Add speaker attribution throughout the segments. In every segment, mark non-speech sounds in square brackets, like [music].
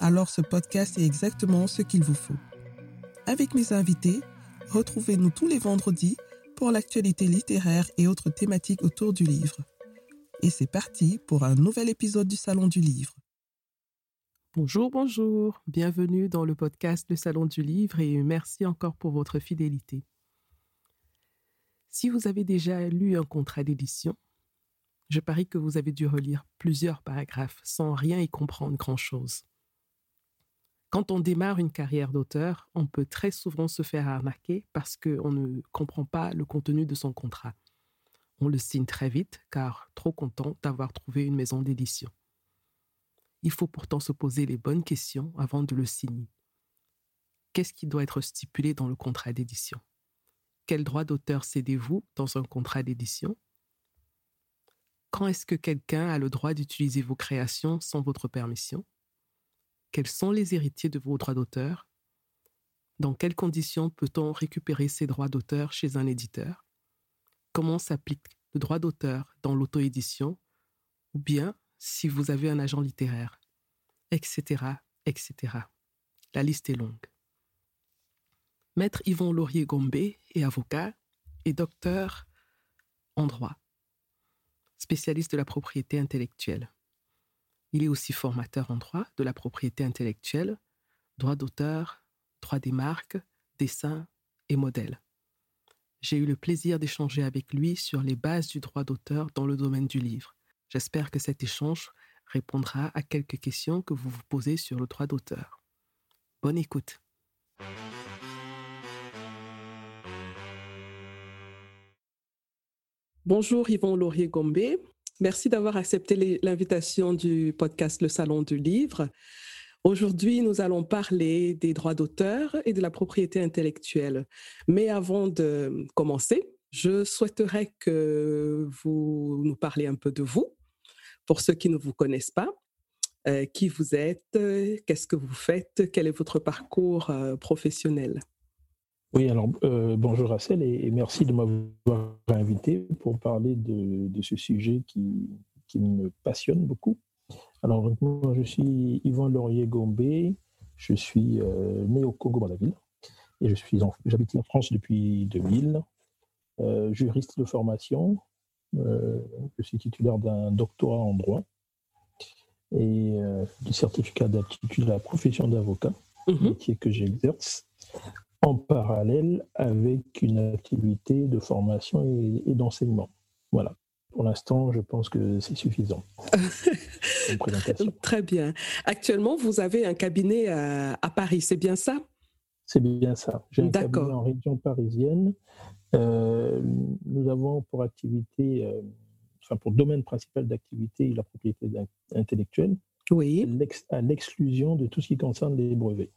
Speaker 1: alors ce podcast est exactement ce qu'il vous faut. Avec mes invités, retrouvez-nous tous les vendredis pour l'actualité littéraire et autres thématiques autour du livre. Et c'est parti pour un nouvel épisode du Salon du Livre. Bonjour, bonjour, bienvenue dans le podcast Le Salon du Livre et merci encore pour votre fidélité. Si vous avez déjà lu un contrat d'édition, je parie que vous avez dû relire plusieurs paragraphes sans rien y comprendre grand-chose. Quand on démarre une carrière d'auteur, on peut très souvent se faire arnaquer parce qu'on ne comprend pas le contenu de son contrat. On le signe très vite car trop content d'avoir trouvé une maison d'édition. Il faut pourtant se poser les bonnes questions avant de le signer. Qu'est-ce qui doit être stipulé dans le contrat d'édition? Quel droit d'auteur cédez-vous dans un contrat d'édition? Quand est-ce que quelqu'un a le droit d'utiliser vos créations sans votre permission? Quels sont les héritiers de vos droits d'auteur? Dans quelles conditions peut-on récupérer ces droits d'auteur chez un éditeur? Comment s'applique le droit d'auteur dans l'auto-édition? Ou bien si vous avez un agent littéraire Etc. etc. La liste est longue. Maître Yvon Laurier-Gombe est avocat et docteur en droit, spécialiste de la propriété intellectuelle. Il est aussi formateur en droit de la propriété intellectuelle, droit d'auteur, droit des marques, dessin et modèle. J'ai eu le plaisir d'échanger avec lui sur les bases du droit d'auteur dans le domaine du livre. J'espère que cet échange répondra à quelques questions que vous vous posez sur le droit d'auteur. Bonne écoute. Bonjour Yvon Laurier-Gombe. Merci d'avoir accepté l'invitation du podcast Le Salon du Livre. Aujourd'hui, nous allons parler des droits d'auteur et de la propriété intellectuelle. Mais avant de commencer, je souhaiterais que vous nous parliez un peu de vous, pour ceux qui ne vous connaissent pas. Euh, qui vous êtes, qu'est-ce que vous faites, quel est votre parcours euh, professionnel?
Speaker 2: Oui, alors euh, bonjour Rachel et, merci de m'avoir invité pour parler de, ce sujet qui, me passionne beaucoup. Alors, moi, je suis Yvan Laurier-Gombe, je suis euh, né au Congo, ville et je suis j'habite en France depuis 2000, euh, juriste de formation, je suis titulaire d'un doctorat en droit et du certificat d'aptitude à la profession d'avocat, mmh métier que j'exerce en parallèle avec une activité de formation et, d'enseignement. Voilà. Pour l'instant, je pense que c'est suffisant. [laughs]
Speaker 1: Très bien. Actuellement, vous avez un cabinet à, Paris, c'est bien ça?
Speaker 2: C'est bien ça. J'ai un cabinet en région parisienne. Euh, nous avons pour activité, euh, enfin pour domaine principal d'activité, la propriété intellectuelle.
Speaker 1: Oui.
Speaker 2: À l'exclusion de tout ce qui concerne les brevets.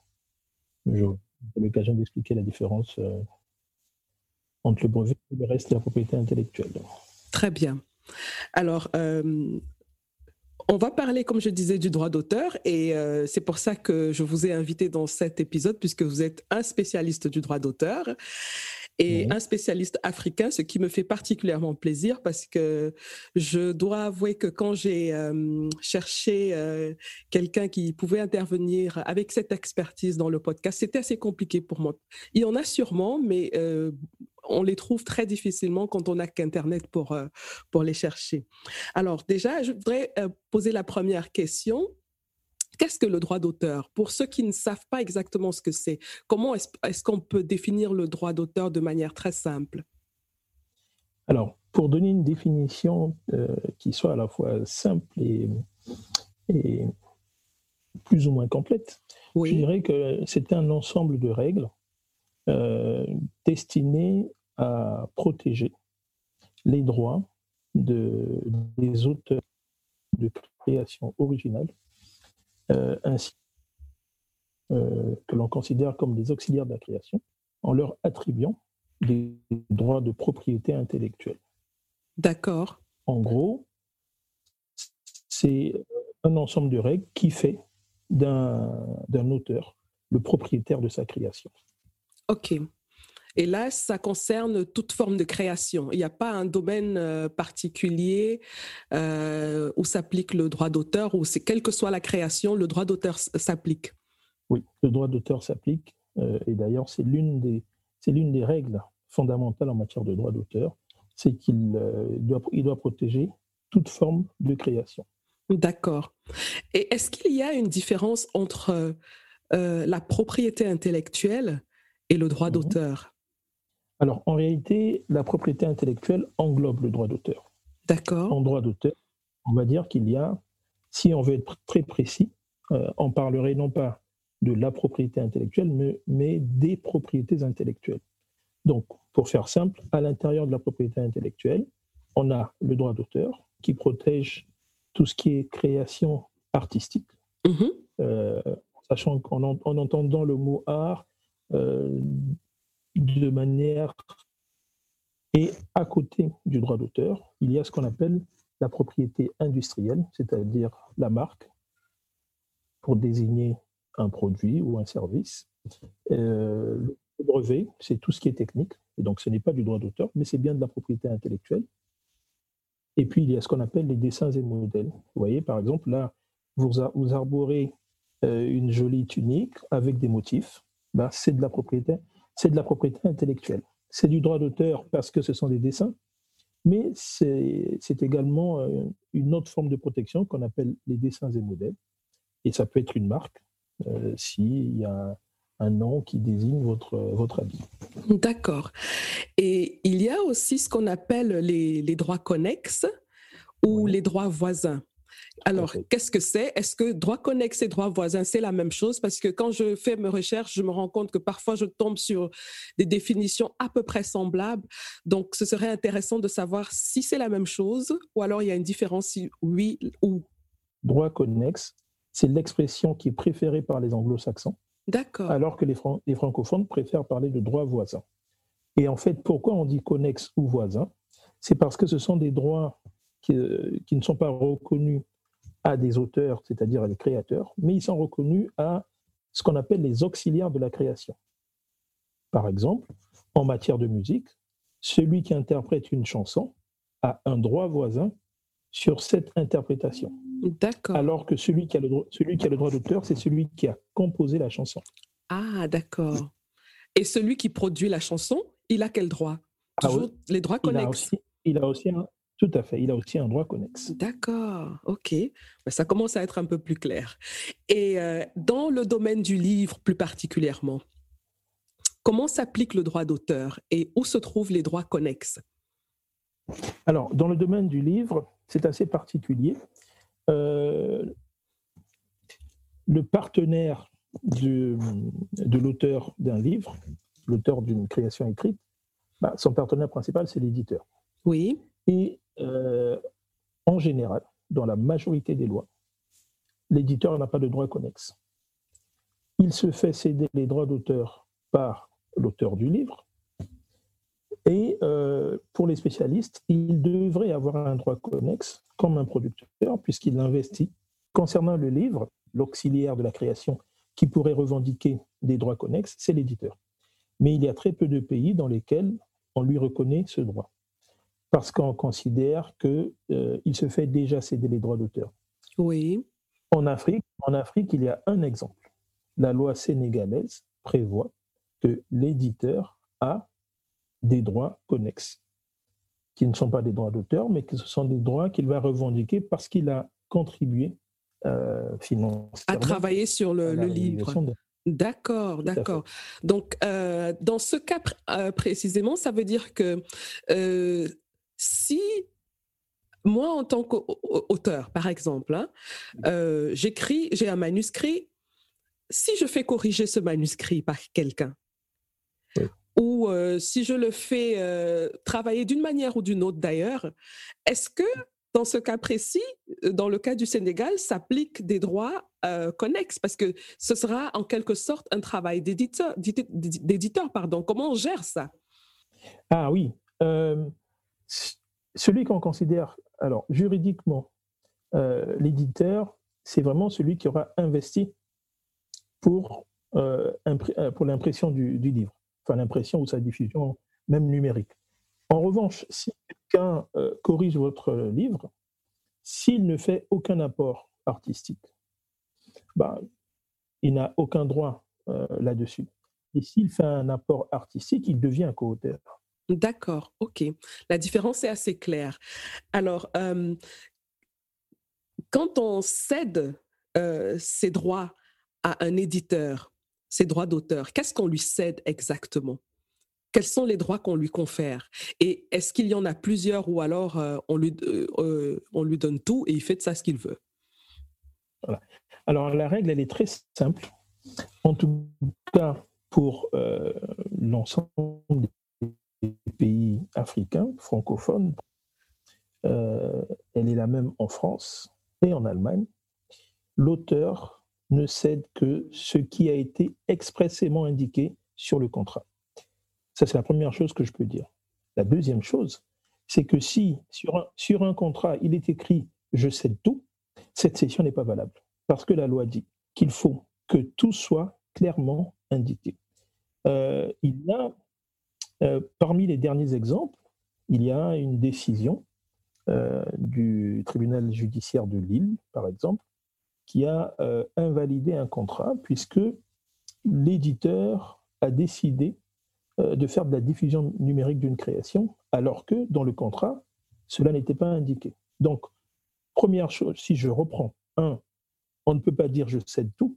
Speaker 2: Je l'occasion d'expliquer la différence euh, entre le brevet et le reste de la propriété intellectuelle.
Speaker 1: Très bien. Alors, euh, on va parler, comme je disais, du droit d'auteur et euh, c'est pour ça que je vous ai invité dans cet épisode puisque vous êtes un spécialiste du droit d'auteur et un spécialiste africain, ce qui me fait particulièrement plaisir parce que je dois avouer que quand j'ai euh, cherché euh, quelqu'un qui pouvait intervenir avec cette expertise dans le podcast, c'était assez compliqué pour moi. Il y en a sûrement, mais euh, on les trouve très difficilement quand on n'a qu'Internet pour, pour les chercher. Alors déjà, je voudrais poser la première question. Qu'est-ce que le droit d'auteur? Pour ceux qui ne savent pas exactement ce que c'est, comment est-ce qu'on peut définir le droit d'auteur de manière très simple?
Speaker 2: Alors, pour donner une définition euh, qui soit à la fois simple et, plus ou moins complète, je dirais que c'est un ensemble de règles euh, destinées à protéger les droits de, des auteurs de création originale ainsi que l'on considère comme des auxiliaires de la création en leur attribuant des droits de propriété intellectuelle.
Speaker 1: D'accord.
Speaker 2: En gros, c'est un ensemble de règles qui fait d'un auteur le propriétaire de sa création.
Speaker 1: OK. Et là, ça concerne toute forme de création. Il n'y a pas un domaine euh, particulier euh, où s'applique le droit d'auteur, ou c'est quelle que soit la création, le droit d'auteur s'applique.
Speaker 2: Oui, le droit d'auteur s'applique. Euh, et d'ailleurs, c'est l'une des, l'une des règles fondamentales en matière de droit d'auteur, c'est qu'il doit, il doit protéger toute forme de création.
Speaker 1: D'accord. Et est-ce qu'il y a une différence entre la propriété intellectuelle et le droit mmh d'auteur?
Speaker 2: Alors, en réalité, la propriété intellectuelle englobe le droit d'auteur.
Speaker 1: D'accord.
Speaker 2: En droit d'auteur, on va dire qu'il y a, si on veut être très précis, euh, on parlerait non pas de la propriété intellectuelle, mais, mais, des propriétés intellectuelles. Donc, pour faire simple, à l'intérieur de la propriété intellectuelle, on a le droit d'auteur qui protège tout ce qui est création artistique, mmh euh, sachant qu'en en entendant le mot art, euh, de manière... Et à côté du droit d'auteur, il y a ce qu'on appelle la propriété industrielle, c'est-à-dire la marque, pour désigner un produit ou un service. Euh, le brevet, c'est tout ce qui est technique, et donc ce n'est pas du droit d'auteur, mais c'est bien de la propriété intellectuelle. Et puis, il y a ce qu'on appelle les dessins et modèles. Vous voyez, par exemple, là, vous, vous arborez euh, une jolie tunique avec des motifs. Ben, c'est de la propriété c'est de la propriété intellectuelle. C'est du droit d'auteur parce que ce sont des dessins, mais c'est également euh, une autre forme de protection qu'on appelle les dessins et modèles. Et ça peut être une marque euh, s'il y a un nom qui désigne votre, votre habit.
Speaker 1: D'accord. Et il y a aussi ce qu'on appelle les, les droits connexes ou les droits voisins. Alors, qu'est-ce que c'est? Est-ce que droit connexe et droit voisin, c'est la même chose? Parce que quand je fais mes recherches, je me rends compte que parfois je tombe sur des définitions à peu près semblables. Donc, ce serait intéressant de savoir si c'est la même chose ou alors il y a une différence, si oui ou.
Speaker 2: Droit connexe, c'est l'expression qui est préférée par les anglo-saxons.
Speaker 1: D'accord.
Speaker 2: Alors que les, les francophones préfèrent parler de droit voisin. Et en fait, pourquoi on dit connexe ou voisin? C'est parce que ce sont des droits qui, euh, qui, ne sont pas reconnus à des auteurs, c'est-à-dire à des créateurs, mais ils sont reconnus à ce qu'on appelle les auxiliaires de la création. Par exemple, en matière de musique, celui qui interprète une chanson a un droit voisin sur cette interprétation.
Speaker 1: D'accord.
Speaker 2: Alors que celui qui a le, celui qui a le droit d'auteur, c'est celui qui a composé la chanson.
Speaker 1: Ah, d'accord. Et celui qui produit la chanson, il a quel droit? Ah Toujours les droits connexes.
Speaker 2: Il a aussi, il a aussi un, tout à fait. Il a aussi un droit connexe.
Speaker 1: D'accord. OK. Ben, ça commence à être un peu plus clair. Et euh, dans le domaine du livre plus particulièrement, comment s'applique le droit d'auteur et où se trouvent les droits connexes?
Speaker 2: Alors, dans le domaine du livre, c'est assez particulier. Euh, le partenaire de, de l'auteur d'un livre, l'auteur d'une création écrite, bah, son partenaire principal, c'est l'éditeur.
Speaker 1: Oui.
Speaker 2: Et euh, en général, dans la majorité des lois, l'éditeur n'a pas de droit connexe. Il se fait céder les droits d'auteur par l'auteur du livre. Et euh, pour les spécialistes, il devrait avoir un droit connexe comme un producteur, puisqu'il investit. Concernant le livre, l'auxiliaire de la création qui pourrait revendiquer des droits connexes, c'est l'éditeur. Mais il y a très peu de pays dans lesquels on lui reconnaît ce droit parce qu'on considère qu'il euh, se fait déjà céder les droits d'auteur.
Speaker 1: Oui.
Speaker 2: En Afrique, en Afrique, il y a un exemple. La loi sénégalaise prévoit que l'éditeur a des droits connexes, qui ne sont pas des droits d'auteur, mais que ce sont des droits qu'il va revendiquer parce qu'il a contribué euh, financièrement
Speaker 1: à travailler sur le, livre. D'accord, d'accord. Donc, euh, dans ce cas précisément, ça veut dire que si moi, en tant qu'auteur, par exemple, hein, euh, j'écris, j'ai un manuscrit, si je fais corriger ce manuscrit par quelqu'un, ou euh, si je le fais euh, travailler d'une manière ou d'une autre d'ailleurs, est-ce que dans ce cas précis, dans le cas du Sénégal, s'appliquent des droits connexes? Parce que ce sera en quelque sorte un travail d'éditeur. pardon. Comment on gère ça?
Speaker 2: Ah oui. Celui qu'on considère, alors juridiquement, l'éditeur, c'est vraiment celui qui aura investi pour, pour l'impression du, livre, enfin l'impression ou sa diffusion même numérique. En revanche, si quelqu'un euh, corrige votre livre, s'il ne fait aucun apport artistique, bah, il n'a aucun droit euh, là-dessus. Et s'il fait un apport artistique, il devient co-auteur.
Speaker 1: D'accord, ok. La différence est assez claire. Alors, quand on cède ses droits à un éditeur, ses droits d'auteur, qu'est-ce qu'on lui cède exactement? Quels sont les droits qu'on lui confère? Et est-ce qu'il y en a plusieurs ou alors on, lui, on lui donne tout et il fait de ça ce qu'il veut?
Speaker 2: Alors la règle, elle est très simple. En tout cas, pour l'ensemble des pays africains francophones, elle est la même en France et en Allemagne. L'auteur ne cède que ce qui a été expressément indiqué sur le contrat. Ça, c'est la première chose que je peux dire. La deuxième chose, c'est que si sur un, sur un contrat, il est écrit je cède tout, cette cession n'est pas valable. Parce que la loi dit qu'il faut que tout soit clairement indiqué. Euh, il y a, euh, parmi les derniers exemples, il y a une décision euh, du tribunal judiciaire de Lille, par exemple, qui a invalidé un contrat puisque l'éditeur a décidé euh, de faire de la diffusion numérique d'une création, alors que dans le contrat, cela n'était pas indiqué. Donc, première chose, si je reprends, un, on ne peut pas dire je cède tout,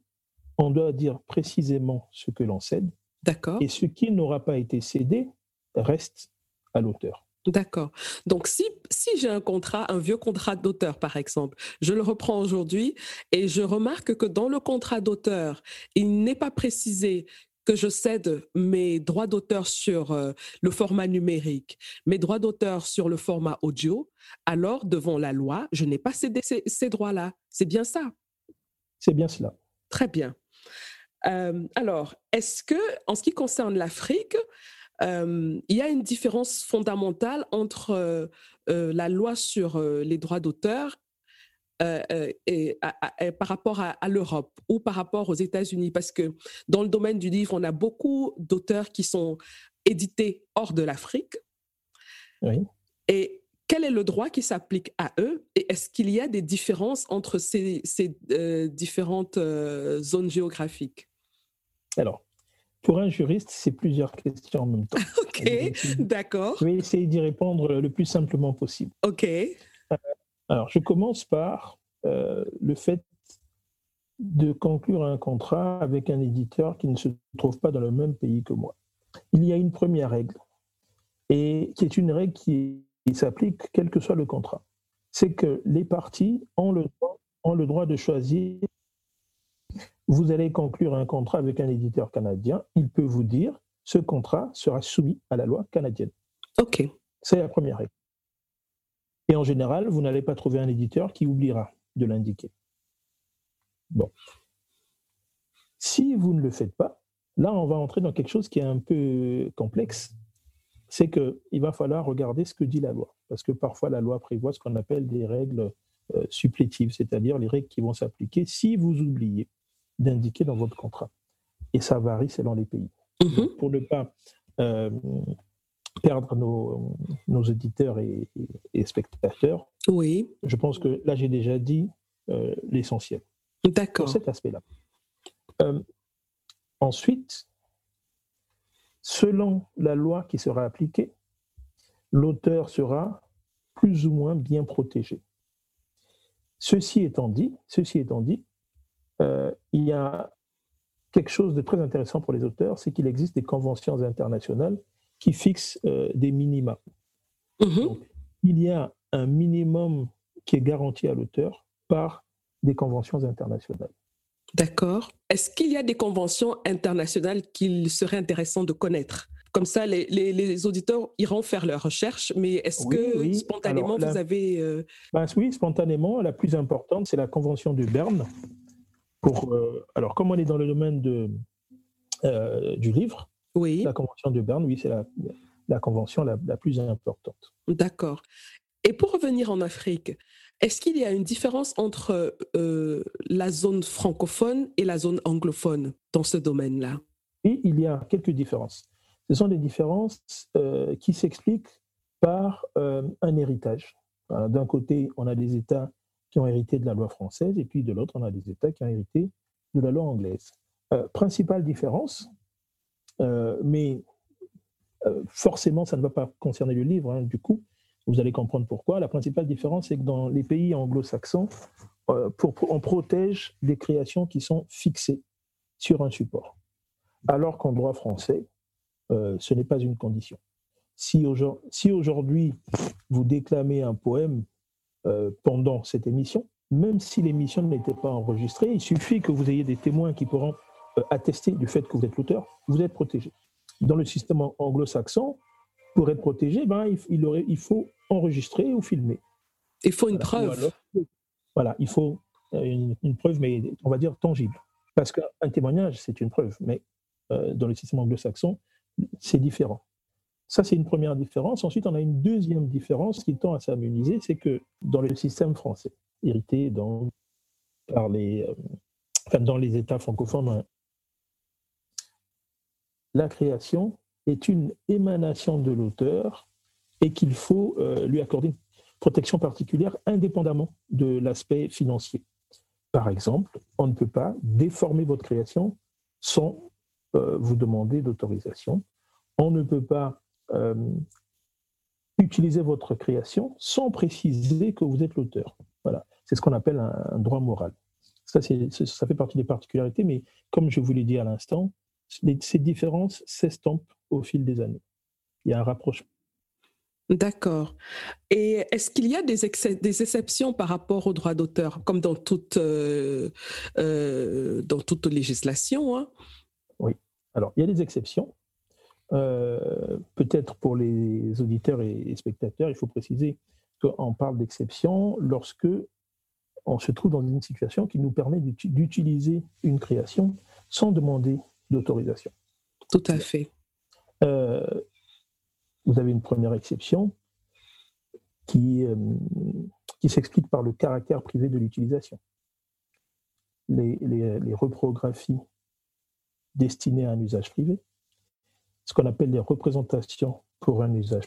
Speaker 2: on doit dire précisément ce que l'on cède.
Speaker 1: D'accord.
Speaker 2: Et ce qui n'aura pas été cédé reste à l'auteur.
Speaker 1: D'accord. Donc, si, si j'ai un contrat, un vieux contrat d'auteur, par exemple, je le reprends aujourd'hui et je remarque que dans le contrat d'auteur, il n'est pas précisé que je cède mes droits d'auteur sur euh, le format numérique, mes droits d'auteur sur le format audio, alors devant la loi, je n'ai pas cédé ces, droits-là. C'est bien ça?
Speaker 2: C'est bien cela.
Speaker 1: Très bien. Euh, alors, est-ce que, en ce qui concerne l'Afrique, il y a une différence fondamentale entre la loi sur les droits d'auteur euh, euh, et, par rapport à, l'Europe ou par rapport aux États-Unis Parce que dans le domaine du livre, on a beaucoup d'auteurs qui sont édités hors de l'Afrique.
Speaker 2: Oui.
Speaker 1: Et quel est le droit qui s'applique à eux Et est-ce qu'il y a des différences entre ces, ces euh, différentes zones géographiques?
Speaker 2: Alors, pour un juriste, c'est plusieurs questions en même temps. [laughs]
Speaker 1: ok, d'accord.
Speaker 2: Je vais essayer d'y répondre le plus simplement possible.
Speaker 1: Ok.
Speaker 2: Alors, je commence par euh, le fait de conclure un contrat avec un éditeur qui ne se trouve pas dans le même pays que moi. Il y a une première règle, et qui est une règle qui, s'applique quel que soit le contrat. C'est que les parties ont le, ont le droit de choisir. Vous allez conclure un contrat avec un éditeur canadien, il peut vous dire ce contrat sera soumis à la loi canadienne.
Speaker 1: OK.
Speaker 2: C'est la première règle. Et en général, vous n'allez pas trouver un éditeur qui oubliera de l'indiquer. Bon. Si vous ne le faites pas, là, on va entrer dans quelque chose qui est un peu complexe. C'est qu'il va falloir regarder ce que dit la loi. Parce que parfois, la loi prévoit ce qu'on appelle des règles euh, supplétives, c'est-à-dire les règles qui vont s'appliquer si vous oubliez d'indiquer dans votre contrat. Et ça varie selon les pays.
Speaker 1: Mm-hmm.
Speaker 2: pour ne pas euh, perdre nos, nos auditeurs et, spectateurs.
Speaker 1: Oui.
Speaker 2: Je pense que là, j'ai déjà dit euh, l'essentiel.
Speaker 1: D'accord.
Speaker 2: Pour cet aspect-là. Euh, ensuite, selon la loi qui sera appliquée, l'auteur sera plus ou moins bien protégé. Ceci étant dit, ceci étant dit il y a quelque chose de très intéressant pour les auteurs, c'est qu'il existe des conventions internationales qui fixe euh, des minima.
Speaker 1: Mhm.
Speaker 2: il y a un minimum qui est garanti à l'auteur par des conventions internationales.
Speaker 1: D'accord. Est-ce qu'il y a des conventions internationales qu'il serait intéressant de connaître? Comme ça, les, auditeurs iront faire leurs recherches, mais est-ce que spontanément, vous avez...
Speaker 2: Euh, ben, oui, spontanément, la plus importante, c'est la Convention de Berne. Pour, euh, alors, comme on est dans le domaine de, euh, du livre,
Speaker 1: oui.
Speaker 2: la Convention de Berne, oui, c'est la, la, convention la, la plus importante.
Speaker 1: D'accord. Et pour revenir en Afrique, est-ce qu'il y a une différence entre la zone francophone et la zone anglophone dans ce domaine-là?
Speaker 2: Oui, il y a quelques différences. Ce sont des différences euh, qui s'expliquent par euh, un héritage. D'un côté, on a des États ont hérité de la loi française, et puis de l'autre, on a des États qui ont hérité de la loi anglaise. Euh, principale différence, mais forcément, ça ne va pas concerner le livre, hein, du coup, vous allez comprendre pourquoi. La principale différence, c'est que dans les pays anglo-saxons, on protège des créations qui sont fixées sur un support. Alors qu'en droit français, euh, ce n'est pas une condition. Si, aujourd'hui vous déclamez un poème euh, pendant cette émission, même si l'émission n'était pas enregistrée, il suffit que vous ayez des témoins qui pourront euh, attester du fait que vous êtes l'auteur, vous êtes protégé. Dans le système anglo-saxon, pour être protégé, ben, il, aurait, il, faut enregistrer ou filmer.
Speaker 1: Il faut une preuve.
Speaker 2: Voilà, il faut une, une, preuve, mais on va dire tangible. Parce qu'un témoignage, c'est une preuve, mais dans le système anglo-saxon, c'est différent. Ça, c'est une première différence. Ensuite, on a une deuxième différence qui tend à s'harmoniser, c'est que dans le système français, hérité dans, par les, euh, dans les États francophones, la création est une émanation de l'auteur et qu'il faut euh, lui accorder une protection particulière indépendamment de l'aspect financier. Par exemple, on ne peut pas déformer votre création sans euh, vous demander d'autorisation. On ne peut pas euh, utiliser votre création sans préciser que vous êtes l'auteur. Voilà, c'est ce qu'on appelle un, droit moral. Ça, ça fait partie des particularités, mais comme je vous l'ai dit à l'instant, ces différences s'estompent au fil des années. Il y a un rapprochement.
Speaker 1: D'accord. Et est-ce qu'il y a des, des, exceptions par rapport au droit d'auteur, comme dans toute, euh, dans toute législation hein?
Speaker 2: Oui. Alors, il y a des exceptions. Euh, peut-être pour les auditeurs et spectateurs, il faut préciser qu'on parle d'exception lorsque on se trouve dans une situation qui nous permet d'utiliser une création sans demander d'autorisation.
Speaker 1: Tout à fait.
Speaker 2: Euh, vous avez une première exception qui, euh, qui s'explique par le caractère privé de l'utilisation. Les, les, les reprographies destinées à un usage privé, ce qu'on appelle les représentations pour un usage.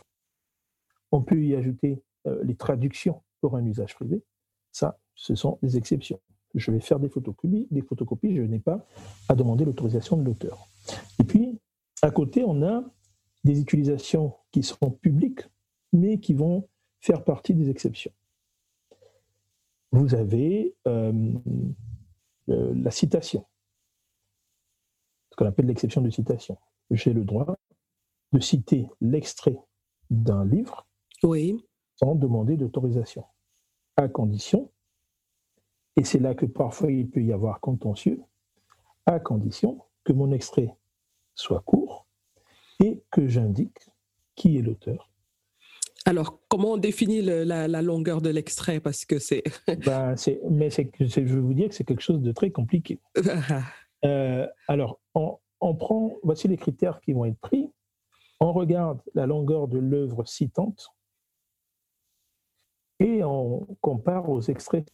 Speaker 2: On peut y ajouter euh, les traductions pour un usage privé. Ça, ce sont des exceptions. Je vais faire des photocopies, des photocopies je n'ai pas à demander l'autorisation de l'auteur. Et puis, à côté, on a des utilisations qui seront publiques, mais qui vont faire partie des exceptions. Vous avez euh, euh, la citation qu'on appelle l'exception de citation. J'ai le droit de citer l'extrait d'un livre
Speaker 1: oui.
Speaker 2: sans demander d'autorisation, à condition, et c'est là que parfois il peut y avoir contentieux, à condition que mon extrait soit court et que j'indique qui est l'auteur.
Speaker 1: Alors, comment on définit la, longueur de l'extrait? Parce que c'est. [laughs]
Speaker 2: ben, mais je veux vous dire que c'est quelque chose de très compliqué. Euh, alors, on, prend, voici les critères qui vont être pris. On regarde la longueur de l'œuvre citante et on compare aux extraits.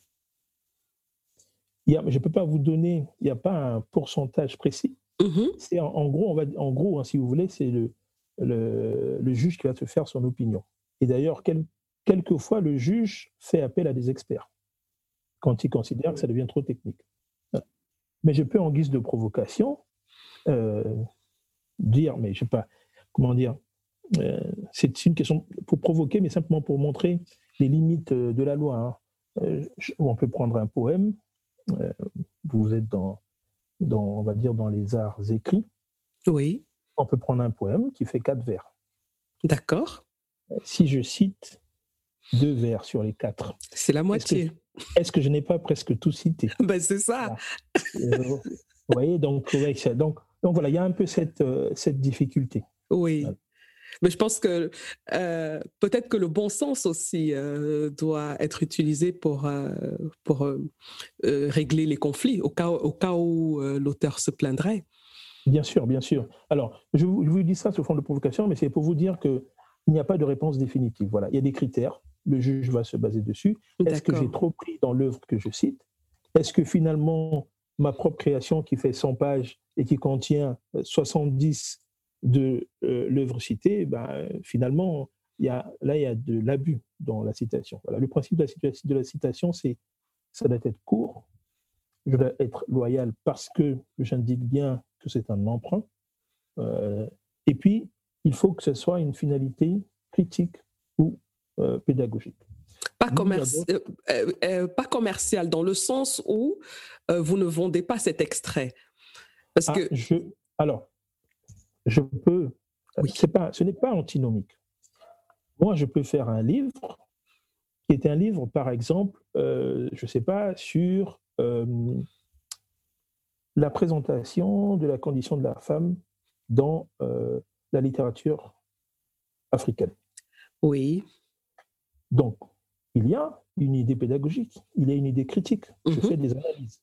Speaker 2: je ne peux pas vous donner, il n'y a pas un pourcentage précis. Mm-hmm. C'est en, gros, on va, en gros, hein, si vous voulez, c'est le, le, juge qui va se faire son opinion. Et d'ailleurs, quelquefois, le juge fait appel à des experts quand il considère que ça devient trop technique. Mais je peux, en guise de provocation, dire, mais je sais pas, comment dire, euh, c'est une question pour provoquer, mais simplement pour montrer les limites euh, de la loi. Hein. on peut prendre un poème, vous êtes dans, dans, on va dire, dans les arts écrits.
Speaker 1: Oui.
Speaker 2: On peut prendre un poème qui fait quatre vers.
Speaker 1: D'accord.
Speaker 2: Si je cite deux vers sur les quatre.
Speaker 1: C'est la moitié.
Speaker 2: Est-ce que je n'ai pas presque tout cité? [laughs]
Speaker 1: Ben, C'est ça.
Speaker 2: Vous voyez, donc, donc Donc voilà, il y a un peu cette, cette difficulté.
Speaker 1: Oui. Mais je pense que euh, peut-être que le bon sens aussi euh, doit être utilisé pour, euh, pour régler les conflits, au cas, au cas où l'auteur se plaindrait.
Speaker 2: Bien sûr, bien sûr. Alors, je vous, je vous dis ça sous forme de provocation, mais c'est pour vous dire qu'il n'y a pas de réponse définitive. Voilà, il y a des critères, le juge va se baser dessus. Est-ce que j'ai trop pris dans l'œuvre que je cite? Est-ce que finalement, ma propre création qui fait 100 pages et qui contient 70 de euh, l'œuvre citée, ben, finalement, y a, là, il y a de l'abus dans la citation. Voilà. Le principe de la, de la citation, c'est ça doit être court, je dois être loyal parce que j'indique bien que c'est un emprunt. Euh, et puis, il faut que ce soit une finalité critique ou euh, pédagogique.
Speaker 1: Pas, pas commercial, dans le sens où vous ne vendez pas cet extrait.
Speaker 2: Parce ah, que... Je, alors, je peux. Pas, ce n'est pas antinomique. Moi, je peux faire un livre qui est un livre, par exemple, euh, je ne sais pas, sur euh, la présentation de la condition de la femme dans euh, la littérature africaine.
Speaker 1: Oui.
Speaker 2: Donc, il y a une idée pédagogique, il y a une idée critique. Je mhm. fais des analyses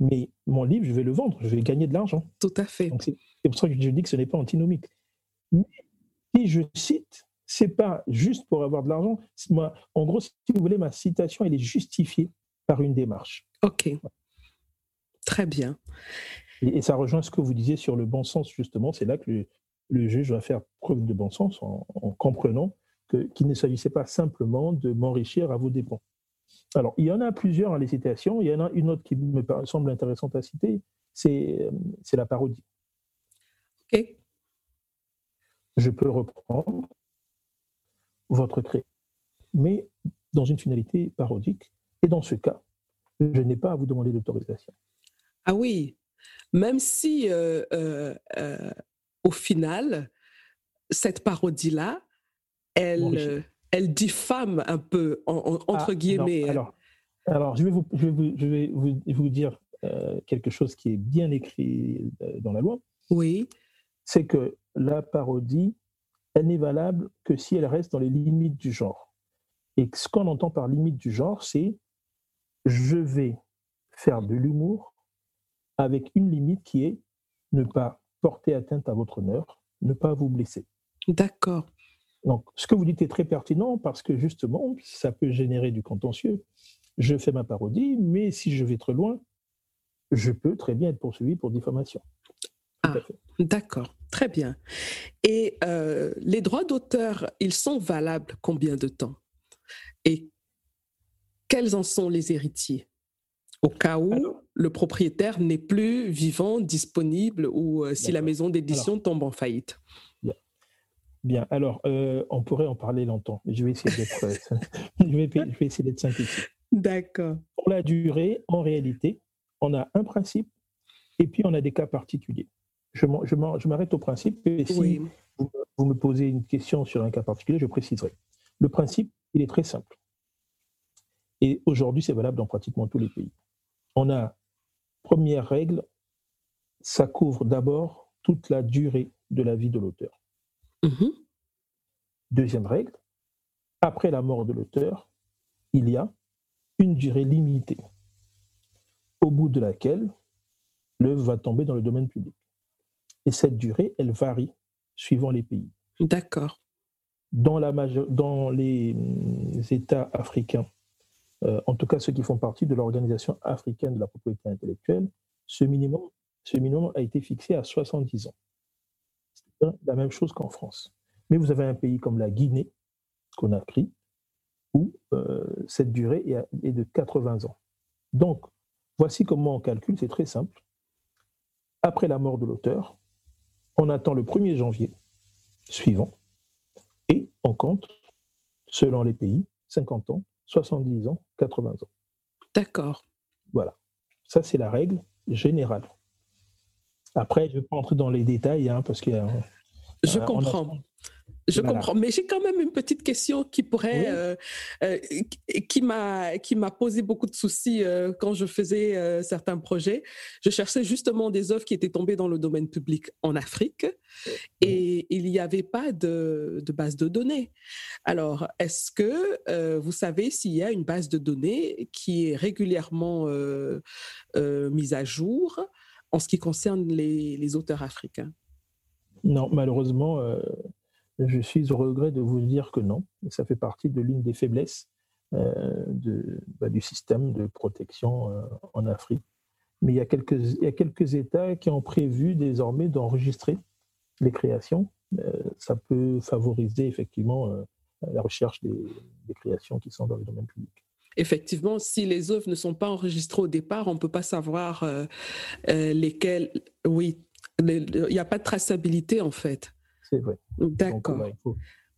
Speaker 2: mais mon livre, je vais le vendre, je vais gagner de l'argent.
Speaker 1: Tout à fait.
Speaker 2: C'est pour ça que je dis que ce n'est pas antinomique. Mais si je cite, c'est pas juste pour avoir de l'argent. En gros, si vous voulez, ma citation, elle est justifiée par une démarche.
Speaker 1: OK. Très bien.
Speaker 2: Et, ça rejoint ce que vous disiez sur le bon sens, justement. C'est là que le, juge va faire preuve de bon sens en, comprenant qu'il ne s'agissait pas simplement de m'enrichir à vos dépens. Alors, il y en a plusieurs, en les citations. Il y en a une autre qui me semble intéressante à citer, c'est la parodie.
Speaker 1: OK.
Speaker 2: Je peux reprendre votre créé, mais dans une finalité parodique. Et dans ce cas, je n'ai pas à vous demander d'autorisation.
Speaker 1: Ah oui, même si euh, euh, euh, au final, cette parodie-là, elle, elle diffame un peu, entre ah, guillemets.
Speaker 2: alors, alors, je vais vous, je vais vous, vous, dire euh, quelque chose qui est bien écrit euh, dans la loi.
Speaker 1: Oui.
Speaker 2: C'est que la parodie, elle n'est valable que si elle reste dans les limites du genre. Et ce qu'on entend par limite du genre, c'est je vais faire de l'humour avec une limite qui est ne pas porter atteinte à votre honneur, ne pas vous blesser.
Speaker 1: D'accord.
Speaker 2: Donc, ce que vous dites est très pertinent parce que justement, ça peut générer du contentieux. Je fais ma parodie, mais si je vais trop loin, je peux très bien être poursuivi pour diffamation.
Speaker 1: Ah, d'accord, très bien. Et euh, les droits d'auteur, ils sont valables combien de temps? Et quels en sont les héritiers? Au cas où le propriétaire n'est plus vivant, disponible ou euh, si la maison d'édition tombe en faillite
Speaker 2: Bien, alors, euh, on pourrait en parler longtemps, mais je vais essayer d'être, euh, [laughs] je vais, essayer d'être simplifié.
Speaker 1: D'accord.
Speaker 2: Pour la durée, en réalité, on a un principe et puis on a des cas particuliers. Je, m'arrête au principe et si vous, me posez une question sur un cas particulier, je préciserai. Le principe, il est très simple. Et aujourd'hui, c'est valable dans pratiquement tous les pays. On a, première règle, ça couvre d'abord toute la durée de la vie de l'auteur.
Speaker 1: Mhm.
Speaker 2: Deuxième règle, après la mort de l'auteur, il y a une durée limitée, au bout de laquelle l'œuvre va tomber dans le domaine public. Et cette durée, elle varie suivant les pays.
Speaker 1: D'accord.
Speaker 2: Dans, la dans les hum, États africains, euh, en tout cas ceux qui font partie de l'Organisation africaine de la propriété intellectuelle, ce minimum, ce minimum a été fixé à 70 ans la même chose qu'en France. Mais vous avez un pays comme la Guinée, qu'on a pris, où euh, cette durée est de 80 ans. Donc, voici comment on calcule, c'est très simple. Après la mort de l'auteur, on attend le 1er janvier suivant et on compte, selon les pays, 50 ans, 70 ans, 80 ans.
Speaker 1: D'accord.
Speaker 2: Voilà. Ça, c'est la règle générale. Après, je ne vais pas entrer dans les détails, hein, parce que.
Speaker 1: je comprends. Je comprends, mais j'ai quand même une petite question qui pourrait, euh, euh, qui m'a, qui m'a posé beaucoup de soucis euh, quand je faisais certains projets. Je cherchais justement des œuvres qui étaient tombées dans le domaine public en Afrique, et il n'y avait pas de, de, base de données. Alors, est-ce que vous savez s'il y a une base de données qui est régulièrement mise à jour en ce qui concerne les, auteurs africains
Speaker 2: Non, malheureusement je suis au regret de vous dire que non. Ça fait partie de l'une des faiblesses euh, bah, du système de protection euh, en Afrique. Mais il y, a quelques, États qui ont prévu désormais d'enregistrer les créations. Euh, ça peut favoriser effectivement la recherche des, créations qui sont dans le domaine public.
Speaker 1: Effectivement, si les œuvres ne sont pas enregistrées au départ, on ne peut pas savoir lesquelles. Oui, il n'y a pas de traçabilité en fait.
Speaker 2: C'est vrai.
Speaker 1: D'accord.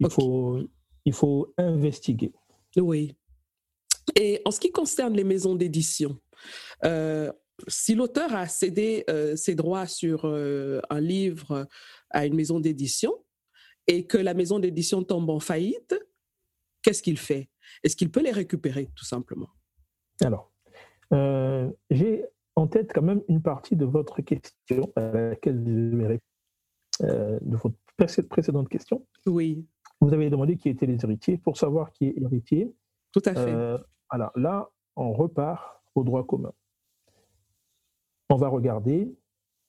Speaker 2: il, faut, il, faut, investiguer.
Speaker 1: Oui. Et en ce qui concerne les maisons d'édition, euh, si l'auteur a cédé euh, ses droits sur euh, un livre à une maison d'édition et que la maison d'édition tombe en faillite, qu'est-ce qu'il fait? Est-ce qu'il peut les récupérer tout simplement?
Speaker 2: Alors, j'ai en tête quand même une partie de votre question à laquelle je vais répondre, de votre précédente question.
Speaker 1: Oui.
Speaker 2: Vous avez demandé qui étaient les héritiers. Pour savoir qui est héritier,
Speaker 1: tout à fait.
Speaker 2: Euh, alors là, on repart au droit commun. On va regarder,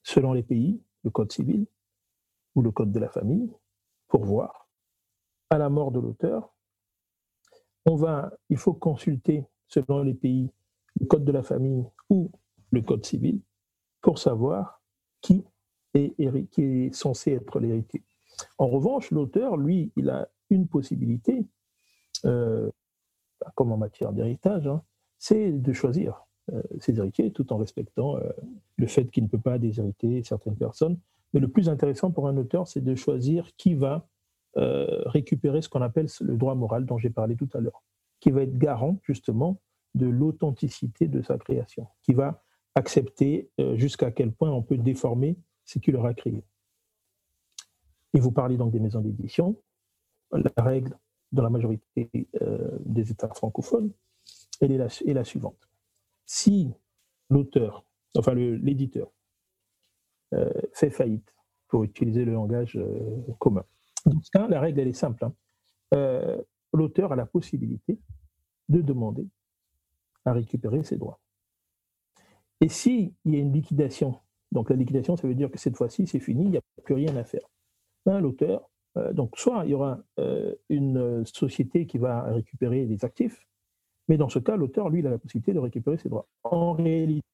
Speaker 2: selon les pays, le code civil ou le code de la famille, pour voir. À la mort de l'auteur, on va, il faut consulter, selon les pays, le code de la famille ou le code civil pour savoir qui est, censé être l'héritier. En revanche, l'auteur, lui, il a une possibilité, euh, comme en matière d'héritage, hein, c'est de choisir euh, ses héritiers tout en respectant euh, le fait qu'il ne peut pas déshériter certaines personnes. Mais le plus intéressant pour un auteur, c'est de choisir qui va récupérer ce qu'on appelle le droit moral dont j'ai parlé tout à l'heure, qui va être garant justement de l'authenticité de sa création, qui va accepter jusqu'à quel point on peut déformer ce qu'il aura créé. Et vous parlez donc des maisons d'édition. La règle dans la majorité euh, des États francophones, elle est la, suivante. Si l'auteur, enfin l'éditeur, euh, fait faillite, pour utiliser le langage euh, commun, dans ce cas, la règle, est simple. Hein. l'auteur a la possibilité de demander à récupérer ses droits. Et s'il y a une liquidation, donc la liquidation, ça veut dire que cette fois-ci, c'est fini, il n'y a plus rien à faire l'auteur. Euh, donc, soit il y aura euh, une société qui va récupérer des actifs, mais dans ce cas, l'auteur, lui, il a la possibilité de récupérer ses droits. En réalité,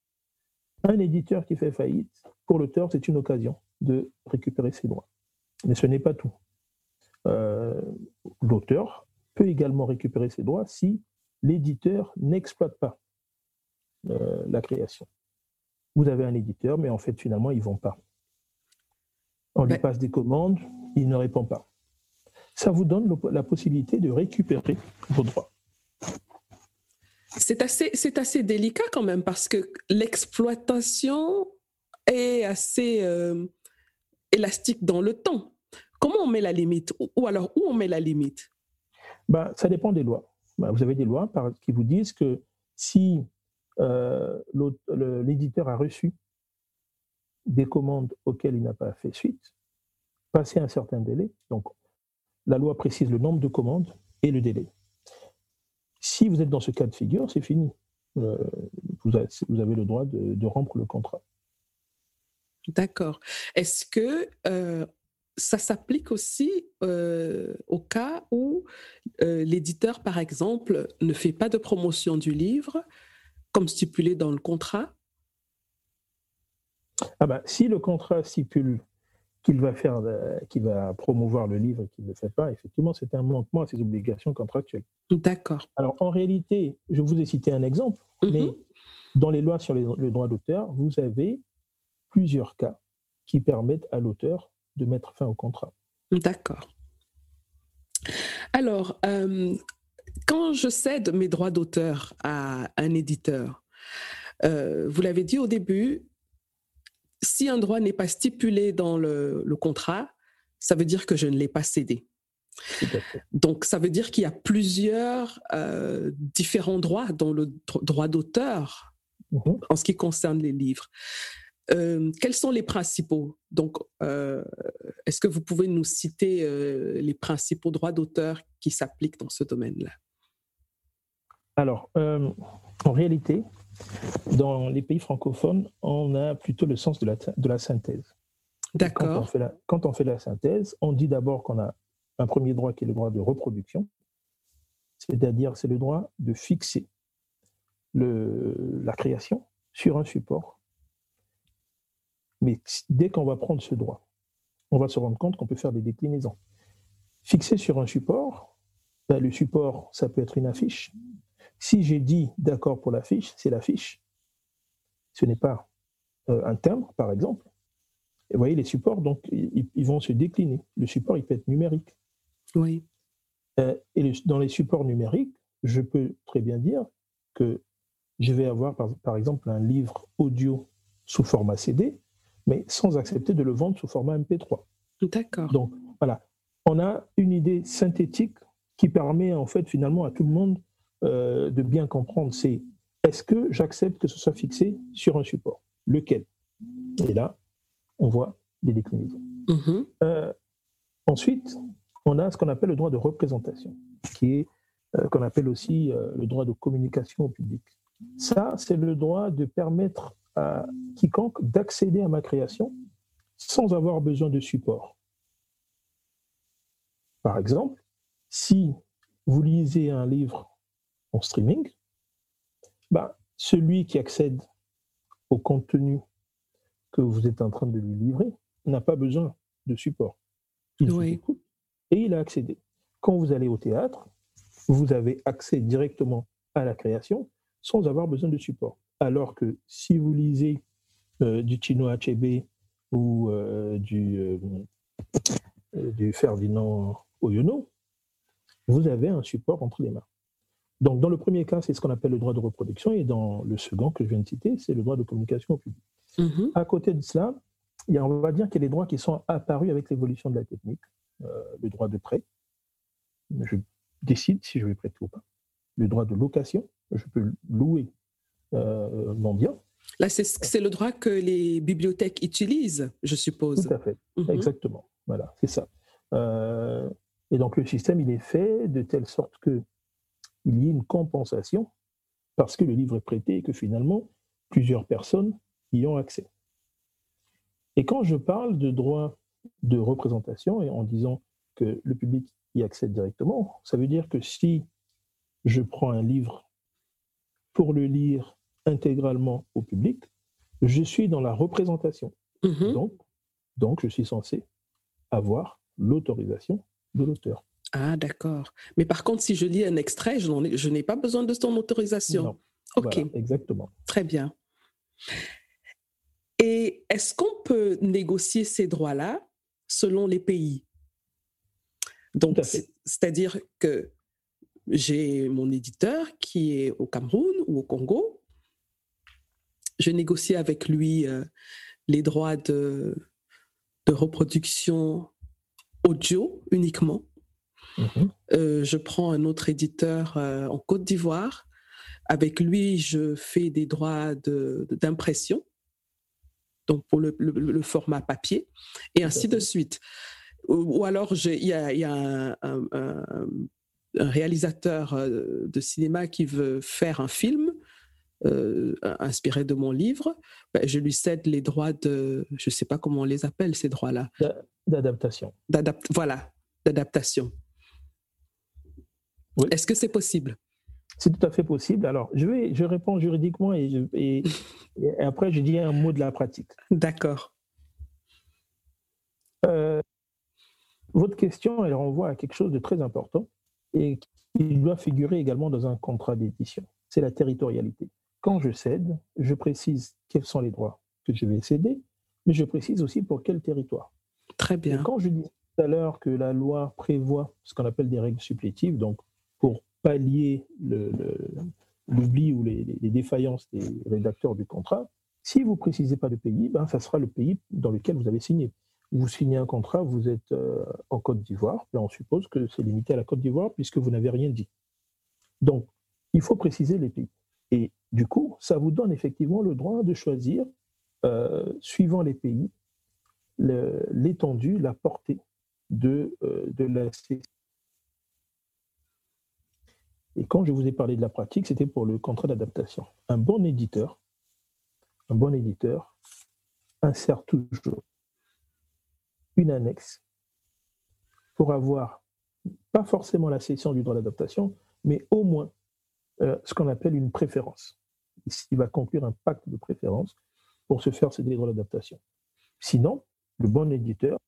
Speaker 2: un éditeur qui fait faillite, pour l'auteur, c'est une occasion de récupérer ses droits. Mais ce n'est pas tout. Euh, l'auteur peut également récupérer ses droits si l'éditeur n'exploite pas la création. Vous avez un éditeur, mais en fait, finalement, ils ne vont pas. On lui passe des commandes, il ne répond pas. Ça vous donne la possibilité de récupérer vos droits.
Speaker 1: C'est assez, c'est assez délicat quand même parce que l'exploitation est assez euh, élastique dans le temps. Comment on met la limite Ou alors où on met la limite?
Speaker 2: Ben, Ça dépend des lois. Ben, vous avez des lois qui vous disent que si euh, l'éditeur a reçu des commandes auxquelles il n'a pas fait suite, passer un certain délai. Donc, la loi précise le nombre de commandes et le délai. Si vous êtes dans ce cas de figure, c'est fini. Euh, vous, avez, le droit de, rompre le contrat.
Speaker 1: D'accord. Est-ce que euh, ça s'applique aussi euh, au cas où l'éditeur, par exemple, ne fait pas de promotion du livre, comme stipulé dans le contrat?
Speaker 2: Ah ben, si le contrat stipule qu'il va faire, qu'il va promouvoir le livre et qu'il ne le fait pas, effectivement, c'est un manquement à ses obligations contractuelles.
Speaker 1: D'accord.
Speaker 2: Alors, en réalité, je vous ai cité un exemple, mhm. mais dans les lois sur le droit d'auteur, vous avez plusieurs cas qui permettent à l'auteur de mettre fin au contrat.
Speaker 1: D'accord. Alors, euh, quand je cède mes droits d'auteur à un éditeur, euh, vous l'avez dit au début, si un droit n'est pas stipulé dans le, contrat, ça veut dire que je ne l'ai pas cédé. Donc, ça veut dire qu'il y a plusieurs euh, différents droits dans le droit d'auteur mhm. en ce qui concerne les livres. Euh, quels sont les principaux? Donc, euh, est-ce que vous pouvez nous citer les principaux droits d'auteur qui s'appliquent dans ce domaine-là?
Speaker 2: Alors, en réalité, dans les pays francophones, on a plutôt le sens de la, de la synthèse.
Speaker 1: D'accord.
Speaker 2: Quand, on fait la synthèse, on dit d'abord qu'on a un premier droit qui est le droit de reproduction, c'est-à-dire c'est le droit de fixer le, la création sur un support. Mais dès qu'on va prendre ce droit, on va se rendre compte qu'on peut faire des déclinaisons. Fixer sur un support, ben, le support, ça peut être une affiche. Si j'ai dit d'accord pour l'affiche, c'est l'affiche. Ce n'est pas euh, un timbre, par exemple. Et vous voyez, les supports, donc, ils, vont se décliner. Le support, il peut être numérique.
Speaker 1: Oui.
Speaker 2: Euh, et dans les supports numériques, je peux très bien dire que je vais avoir, par, exemple, un livre audio sous format CD, mais sans accepter de le vendre sous format MP3.
Speaker 1: D'accord.
Speaker 2: Donc, voilà. On a une idée synthétique qui permet, en fait, finalement, à tout le monde euh, de bien comprendre. C'est est-ce que j'accepte que ce soit fixé sur un support? Lequel? Et là, on voit les déclinaisons.
Speaker 1: Mm-hmm.
Speaker 2: Euh, ensuite, on a ce qu'on appelle le droit de représentation, qui est euh, qu'on appelle aussi le droit de communication au public. Ça, c'est le droit de permettre à quiconque d'accéder à ma création sans avoir besoin de support. Par exemple, si vous lisez un livre en streaming, bah, celui qui accède au contenu que vous êtes en train de lui livrer n'a pas besoin de support. Il vous écoute et il a accédé. Quand vous allez au théâtre, vous avez accès directement à la création sans avoir besoin de support. Alors que si vous lisez euh, du Chino Achebe ou euh, du, euh, du Ferdinand Oyono, vous avez un support entre les mains. Donc, dans le premier cas, c'est ce qu'on appelle le droit de reproduction, et dans le second que je viens de citer, c'est le droit de communication au public.
Speaker 1: Mm-hmm.
Speaker 2: À côté de cela, il y a, on va dire qu'il y a des droits qui sont apparus avec l'évolution de la technique. Euh, le droit de prêt, je décide si je vais prêter ou pas. Le droit de location, je peux louer euh.
Speaker 1: Là, c'est le droit que les bibliothèques utilisent, je suppose.
Speaker 2: Tout à fait, mm-hmm. exactement. Voilà, c'est ça. Euh, et donc le système, il est fait de telle sorte que il y ait une compensation parce que le livre est prêté et que finalement, plusieurs personnes y ont accès. Et quand je parle de droit de représentation, et en disant que le public y accède directement, ça veut dire que si je prends un livre pour le lire intégralement au public, je suis dans la représentation.
Speaker 1: Mm-hmm.
Speaker 2: Donc, donc, je suis censé avoir l'autorisation de l'auteur.
Speaker 1: Ah, d'accord. Mais par contre, si je lis un extrait, je n'ai pas besoin de son autorisation.
Speaker 2: Non. Ok. exactement.
Speaker 1: Très bien. Et est-ce qu'on peut négocier ces droits-là selon les pays? Donc, c'est-à-dire que j'ai mon éditeur qui est au Cameroun ou au Congo. Je négocie avec lui euh, les droits de, de reproduction audio uniquement.
Speaker 2: Mhm.
Speaker 1: Euh, je prends un autre éditeur euh, en Côte d'Ivoire. Avec lui, je fais des droits d'impression, donc pour le, format papier, et ainsi de suite. Ou, alors, il y a, un, réalisateur de cinéma qui veut faire un film. Inspiré de mon livre, ben, je lui cède les droits de, je ne sais pas comment on les appelle ces droits-là.
Speaker 2: D'adaptation.
Speaker 1: voilà, d'adaptation. Est-ce que c'est possible?
Speaker 2: C'est tout à fait possible. Alors, je vais, je réponds juridiquement et, [laughs] et, après, je dis un mot de la pratique.
Speaker 1: D'accord.
Speaker 2: Euh, votre question, elle renvoie à quelque chose de très important et qui doit figurer également dans un contrat d'édition. C'est la territorialité. Quand je cède, je précise quels sont les droits que je vais céder, mais je précise aussi pour quel territoire.
Speaker 1: Très bien.
Speaker 2: quand je dis tout à l'heure que la loi prévoit ce qu'on appelle des règles supplétives, donc pour pallier l'oubli ou les, défaillances des rédacteurs du contrat, si vous ne précisez pas de pays, ben, ça sera le pays dans lequel vous avez signé. vous signez un contrat, vous êtes euh, en Côte d'Ivoire, on suppose que c'est limité à la Côte d'Ivoire puisque vous n'avez rien dit. Donc, il faut préciser les pays. Et du coup, ça vous donne effectivement le droit de choisir, euh, suivant les pays, l'étendue, la portée de, euh, de Et quand je vous ai parlé de la pratique, c'était pour le contrat d'adaptation. Un bon éditeur, un bon éditeur insère toujours une annexe pour avoir pas forcément la cession du droit d'adaptation, mais au moins euh, ce qu'on appelle une préférence. Il va conclure un pacte de préférence pour se faire céder les droits d'adaptation. Sinon, le bon éditeur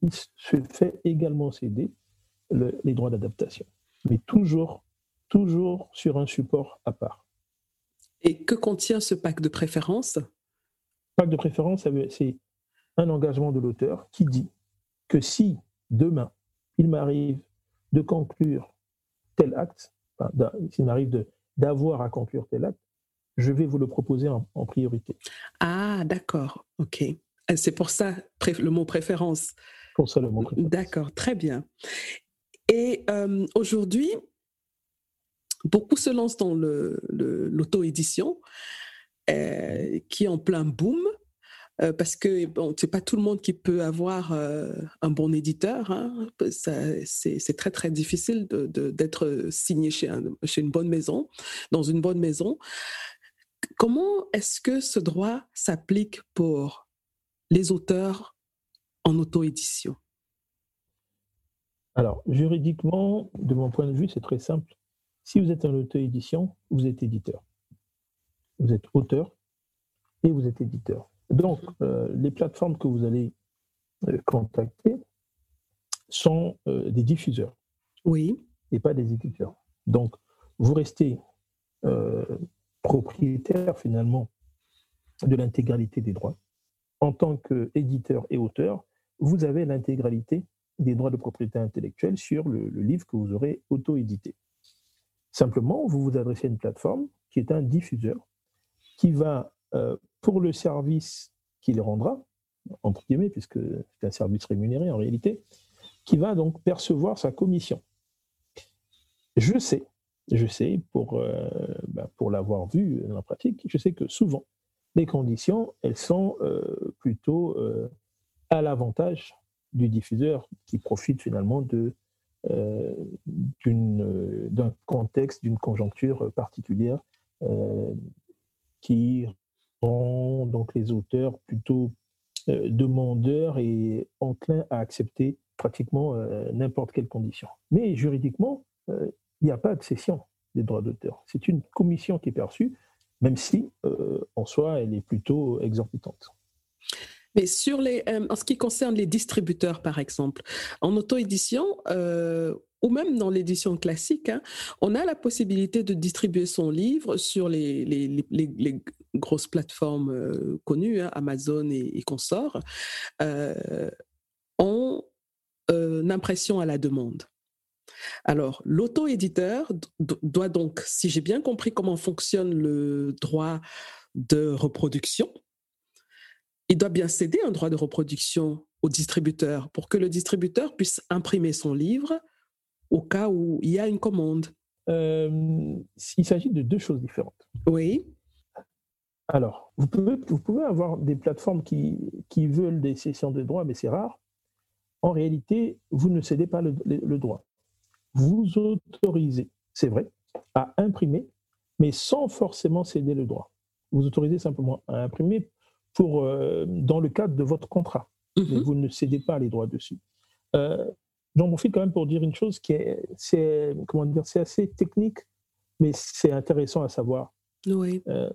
Speaker 2: il se fait également céder les droits d'adaptation, mais toujours, toujours sur un support à part.
Speaker 1: Et que contient ce pacte de préférence?
Speaker 2: Pacte de préférence, c'est un engagement de l'auteur qui dit que si demain il m'arrive de conclure tel acte, s'il m'arrive d'avoir à conclure tel acte, je vais vous le proposer en, priorité.
Speaker 1: Ah, d'accord, ok. Euh, c'est pour ça le mot préférence.
Speaker 2: Pour ça le mot préférence.
Speaker 1: D'accord, très bien. Et euh, aujourd'hui, beaucoup se lancent dans l'auto-édition, euh, qui est en plein boom. Euh, parce que bon, c'est pas tout le monde qui peut avoir euh, un bon éditeur. Hein. C'est très très difficile d'être de, signé chez, chez une bonne maison, dans une bonne maison. Comment est-ce que ce droit s'applique pour les auteurs en auto-édition?
Speaker 2: Alors, juridiquement, de mon point de vue, c'est très simple. Si vous êtes en auto-édition, vous êtes éditeur. Vous êtes auteur et vous êtes éditeur. Donc, euh, les plateformes que vous allez euh, contacter sont euh, des diffuseurs.
Speaker 1: Oui.
Speaker 2: Et pas des éditeurs. Donc, vous restez propriétaire finalement de l'intégralité des droits. En tant qu'éditeur et auteur, vous avez l'intégralité des droits de propriété intellectuelle sur le, le livre que vous aurez auto-édité. Simplement, vous vous adressez à une plateforme qui est un diffuseur qui va pour le service qu'il rendra, entre guillemets, puisque c'est un service rémunéré en réalité, qui va donc percevoir sa commission. Je sais, je sais, pour, euh, bah, pour l'avoir vu dans la pratique, je sais que souvent, les conditions, elles sont euh, plutôt à l'avantage du diffuseur qui profite finalement de, d'un contexte, d'une conjoncture particulière qui donc les auteurs plutôt euh, demandeurs et enclins à accepter pratiquement euh, n'importe quelle condition. Mais juridiquement, euh, il n'y a pas de des droits d'auteur. C'est une commission qui est perçue, même si en soi elle est plutôt exorbitante.
Speaker 1: Mais sur les, en ce qui concerne les distributeurs, par exemple, en auto-édition, ou même dans l'édition classique, hein, on a la possibilité de distribuer son livre sur les, grosses plateformes euh, connues, hein, Amazon et, consorts, euh, en euh, impression à la demande. Alors, l'auto-éditeur doit donc, si j'ai bien compris comment fonctionne le droit de reproduction, il doit bien céder un droit de reproduction au distributeur pour que le distributeur puisse imprimer son livre au cas où il y a une commande
Speaker 2: euh, Il s'agit de deux choses différentes.
Speaker 1: Oui.
Speaker 2: Alors, vous pouvez, vous pouvez avoir des plateformes qui, qui veulent des cessions de droits, mais c'est rare. En réalité, vous ne cédez pas le, droit. Vous autorisez, c'est vrai, à imprimer, mais sans forcément céder le droit. Vous autorisez simplement à imprimer pour, euh, dans le cadre de votre contrat, mais mhm. vous ne cédez pas les droits dessus. Euh, J'en profite quand même pour dire une chose qui est, c'est, comment dire, c'est assez technique, mais c'est intéressant à savoir.
Speaker 1: Oui. Euh,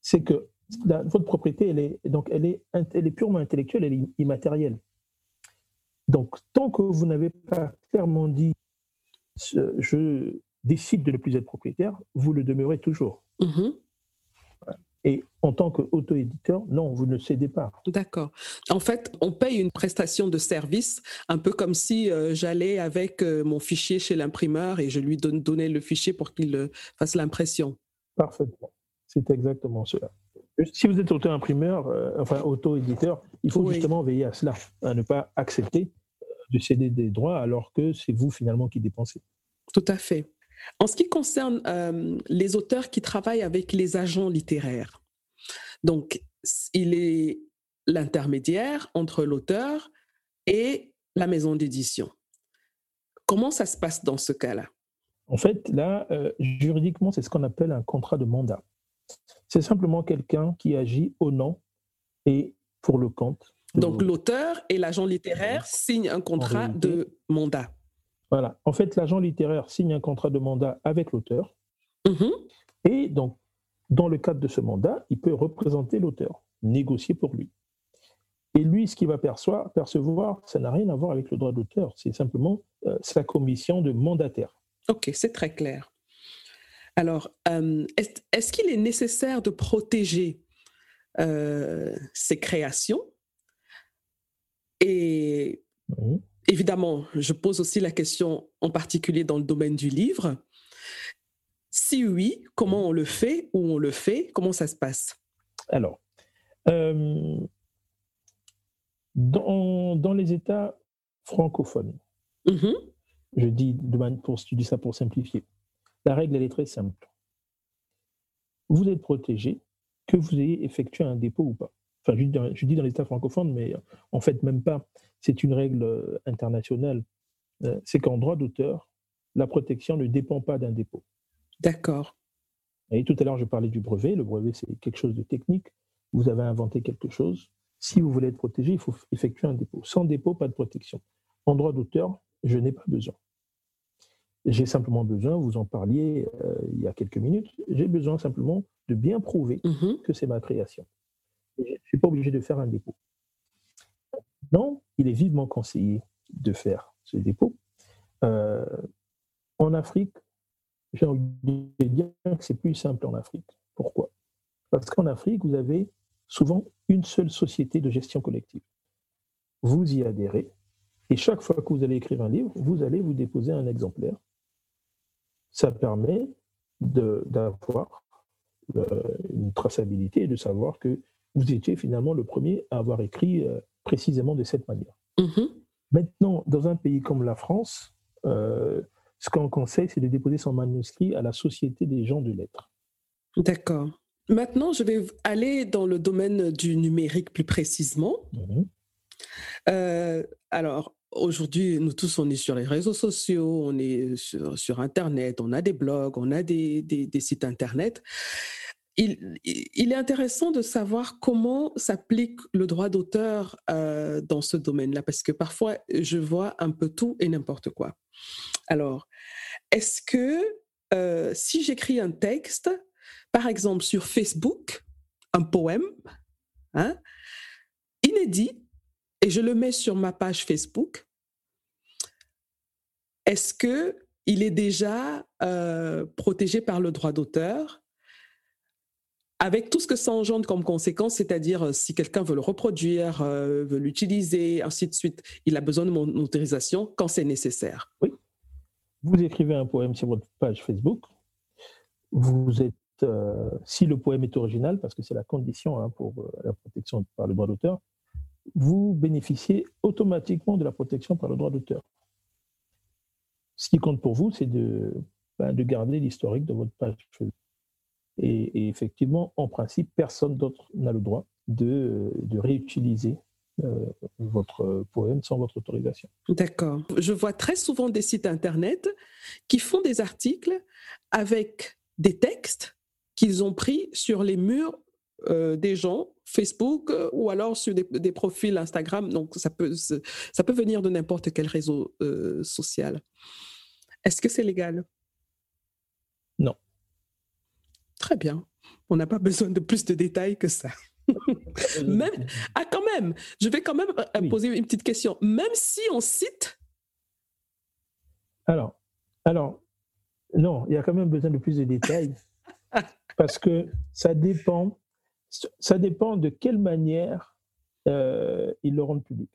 Speaker 2: c'est que votre propriété, elle est, donc elle est, elle est purement intellectuelle, elle est immatérielle. Donc, tant que vous n'avez pas clairement dit je décide de ne plus être propriétaire, vous le demeurez toujours. Mm-hmm. Et en tant qu'auto-éditeur, non, vous ne cédez pas.
Speaker 1: D'accord. En fait, on paye une prestation de service, un peu comme si euh, j'allais avec euh, mon fichier chez l'imprimeur et je lui donnais le fichier pour qu'il euh, fasse l'impression.
Speaker 2: Parfaitement. C'est exactement cela. Si vous êtes auto-imprimeur, enfin auto-éditeur, il faut justement veiller à cela, à ne pas accepter de céder des droits alors que c'est vous finalement qui dépensez.
Speaker 1: Tout à fait. En ce qui concerne les auteurs qui travaillent avec les agents littéraires, donc il est l'intermédiaire entre l'auteur et la maison d'édition. Comment ça se passe dans ce cas-là?
Speaker 2: En fait, là, euh, juridiquement, c'est ce qu'on appelle un contrat de mandat. C'est simplement quelqu'un qui agit au nom et pour le compte.
Speaker 1: Donc l'auteur et l'agent littéraire signent un contrat de mandat.
Speaker 2: Voilà. En fait, l'agent littéraire signe un contrat de mandat avec l'auteur.
Speaker 1: Mm-hmm.
Speaker 2: Et donc, dans le cadre de ce mandat, il peut représenter l'auteur, négocier pour lui. Et lui, ce qu'il va percevoir, ça n'a rien à voir avec le droit d'auteur, c'est simplement euh, sa commission de mandataire.
Speaker 1: Ok, c'est très clair. Alors, euh, est-ce qu'il est nécessaire de protéger euh, ces créations? Et évidemment, je pose aussi la question en particulier dans le domaine du livre. Si oui, comment on le fait, où on le fait, comment ça se passe?
Speaker 2: Alors, dans, les États francophones,
Speaker 1: mm-hmm.
Speaker 2: je, dis pour, je dis ça pour simplifier, la règle, elle est très simple. Vous êtes protégé que vous ayez effectué un dépôt ou pas. Enfin, je, dis dans les États francophones, mais en fait, même pas. C'est une règle euh, internationale. Euh, c'est qu'en droit d'auteur, la protection ne dépend pas d'un dépôt.
Speaker 1: D'accord.
Speaker 2: Et tout à l'heure, je parlais du brevet. Le brevet, c'est quelque chose de technique. Vous avez inventé quelque chose. Si vous voulez être protégé, il faut effectuer un dépôt. Sans dépôt, pas de protection. En droit d'auteur, je n'ai pas besoin. J'ai simplement besoin, vous en parliez euh, il y a quelques minutes, j'ai besoin simplement de bien prouver
Speaker 1: mm-hmm.
Speaker 2: que c'est ma création. Je suis pas obligé de faire un dépôt. Non, il est vivement conseillé de faire ce dépôt. Euh, en Afrique, j'ai envie de dire que c'est plus simple en Afrique. Pourquoi? Parce qu'en Afrique, vous avez souvent une seule société de gestion collective. Vous y adhérez, et chaque fois que vous allez écrire un livre, vous allez vous déposer un exemplaire. Ça permet d'avoir euh, une traçabilité et de savoir que vous étiez finalement le premier à avoir écrit euh, précisément de cette manière.
Speaker 1: Mm-hmm.
Speaker 2: Maintenant, dans un pays comme la France, euh, ce qu'on conseille, c'est de déposer son manuscrit à la Société des gens de lettres.
Speaker 1: D'accord. Maintenant, je vais aller dans le domaine du numérique plus précisément.
Speaker 2: Mhm.
Speaker 1: Euh, alors, aujourd'hui, nous tous, on est sur les réseaux sociaux, on est sur, Internet, on a des blogs, on a des, sites Internet. Il, est intéressant de savoir comment s'applique le droit d'auteur euh, dans ce domaine-là, parce que parfois, je vois un peu tout et n'importe quoi. Alors, est-ce que euh, si j'écris un texte, par exemple sur Facebook, un poème hein, inédit, et je le mets sur ma page Facebook, est-ce que il est déjà euh, protégé par le droit d'auteur avec tout ce que ça engendre comme conséquence, c'est-à-dire euh, si quelqu'un veut le reproduire, euh, veut l'utiliser, ainsi de suite, il a besoin de mon autorisation quand c'est nécessaire.
Speaker 2: Oui. Vous écrivez un poème sur votre page Facebook, vous êtes euh, si le poème est original, parce que c'est la condition hein, pour la protection par le droit d'auteur, vous bénéficiez automatiquement de la protection par le droit d'auteur. Ce qui compte pour vous, c'est de, ben, de garder l'historique de votre page. Et, effectivement, en principe, personne d'autre n'a le droit de, de réutiliser euh, votre poème sans votre autorisation.
Speaker 1: D'accord. Je vois très souvent des sites Internet qui font des articles avec des textes qu'ils ont pris sur les murs euh, des gens, Facebook ou alors sur des, profils Instagram. Donc, ça peut, ça peut venir de n'importe quel réseau euh, social. Est-ce que c'est légal
Speaker 2: Non.
Speaker 1: Très bien. On n'a pas [laughs] besoin de plus de détails que ça. [laughs] même, ah, quand même, je vais quand même poser une petite question. Même si on cite.
Speaker 2: Alors, alors, non, il y a quand même besoin de plus de détails. [laughs] parce que ça dépend, ça dépend de quelle manière euh, ils le rendent public.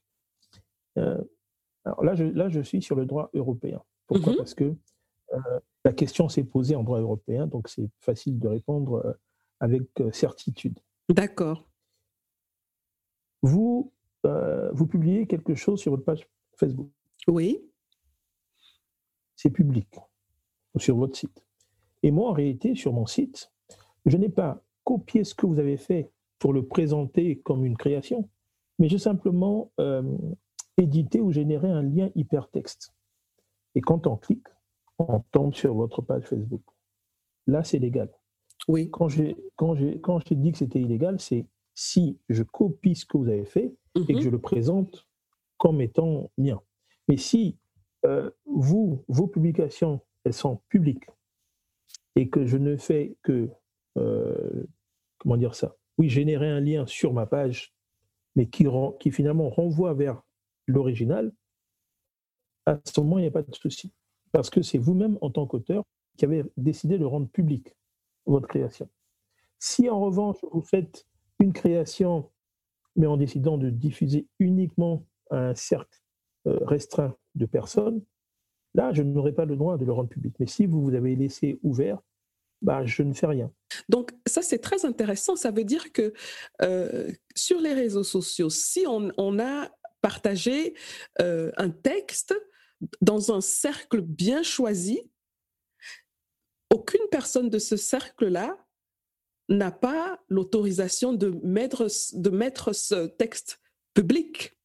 Speaker 2: Euh, alors là je, là, je suis sur le droit européen. Pourquoi? Mhm. Parce que euh, la question s'est posée en droit européen, donc c'est facile de répondre avec certitude.
Speaker 1: D'accord.
Speaker 2: Vous, euh, vous publiez quelque chose sur votre page Facebook.
Speaker 1: Oui.
Speaker 2: C'est public sur votre site. Et moi, en réalité, sur mon site, je n'ai pas copié ce que vous avez fait pour le présenter comme une création, mais j'ai simplement euh, édité ou généré un lien hypertexte. Et quand on clique, on tombe sur votre page Facebook. Là, c'est légal.
Speaker 1: Oui.
Speaker 2: Quand j'ai quand quand dit que c'était illégal, c'est si je copie ce que vous avez fait et que
Speaker 1: Mhm.
Speaker 2: je le présente comme étant mien. Mais si euh, vous, vos publications, elles sont publiques et que je ne fais que, euh, comment dire ça Oui, générer un lien sur ma page, mais qui, rend, qui finalement renvoie vers l'original, à ce moment, il n'y a pas de souci. Parce que c'est vous-même, en tant qu'auteur, qui avez décidé de rendre public votre création. Si en revanche, vous faites une création, mais en décidant de diffuser uniquement à un cercle euh, restreint de personnes, là, je n'aurai pas le droit de le rendre public. Mais si vous vous avez laissé ouvert, bah, je ne fais rien.
Speaker 1: Donc, ça, c'est très intéressant. Ça veut dire que euh, sur les réseaux sociaux, si on, a partagé euh, un texte dans un cercle bien choisi, aucune personne de ce cercle-là n'a pas l'autorisation de mettre, de mettre ce texte public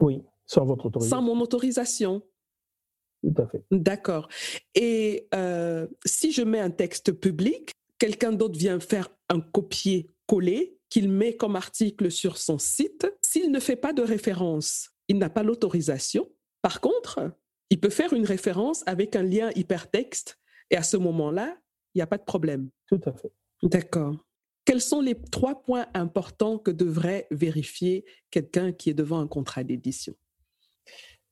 Speaker 2: Oui, sans votre autorisation.
Speaker 1: sans mon autorisation.
Speaker 2: Tout à fait.
Speaker 1: D'accord. Et euh, si je mets un texte public, quelqu'un d'autre vient faire un copier-coller qu'il met comme article sur son site. S'il ne fait pas de référence, il n'a pas l'autorisation. Par contre, il peut faire une référence avec un lien hypertexte et à ce moment-là, il n'y a pas de problème.
Speaker 2: Tout à fait.
Speaker 1: D'accord. Quels sont les trois points importants que devrait vérifier quelqu'un qui est devant un contrat d'édition?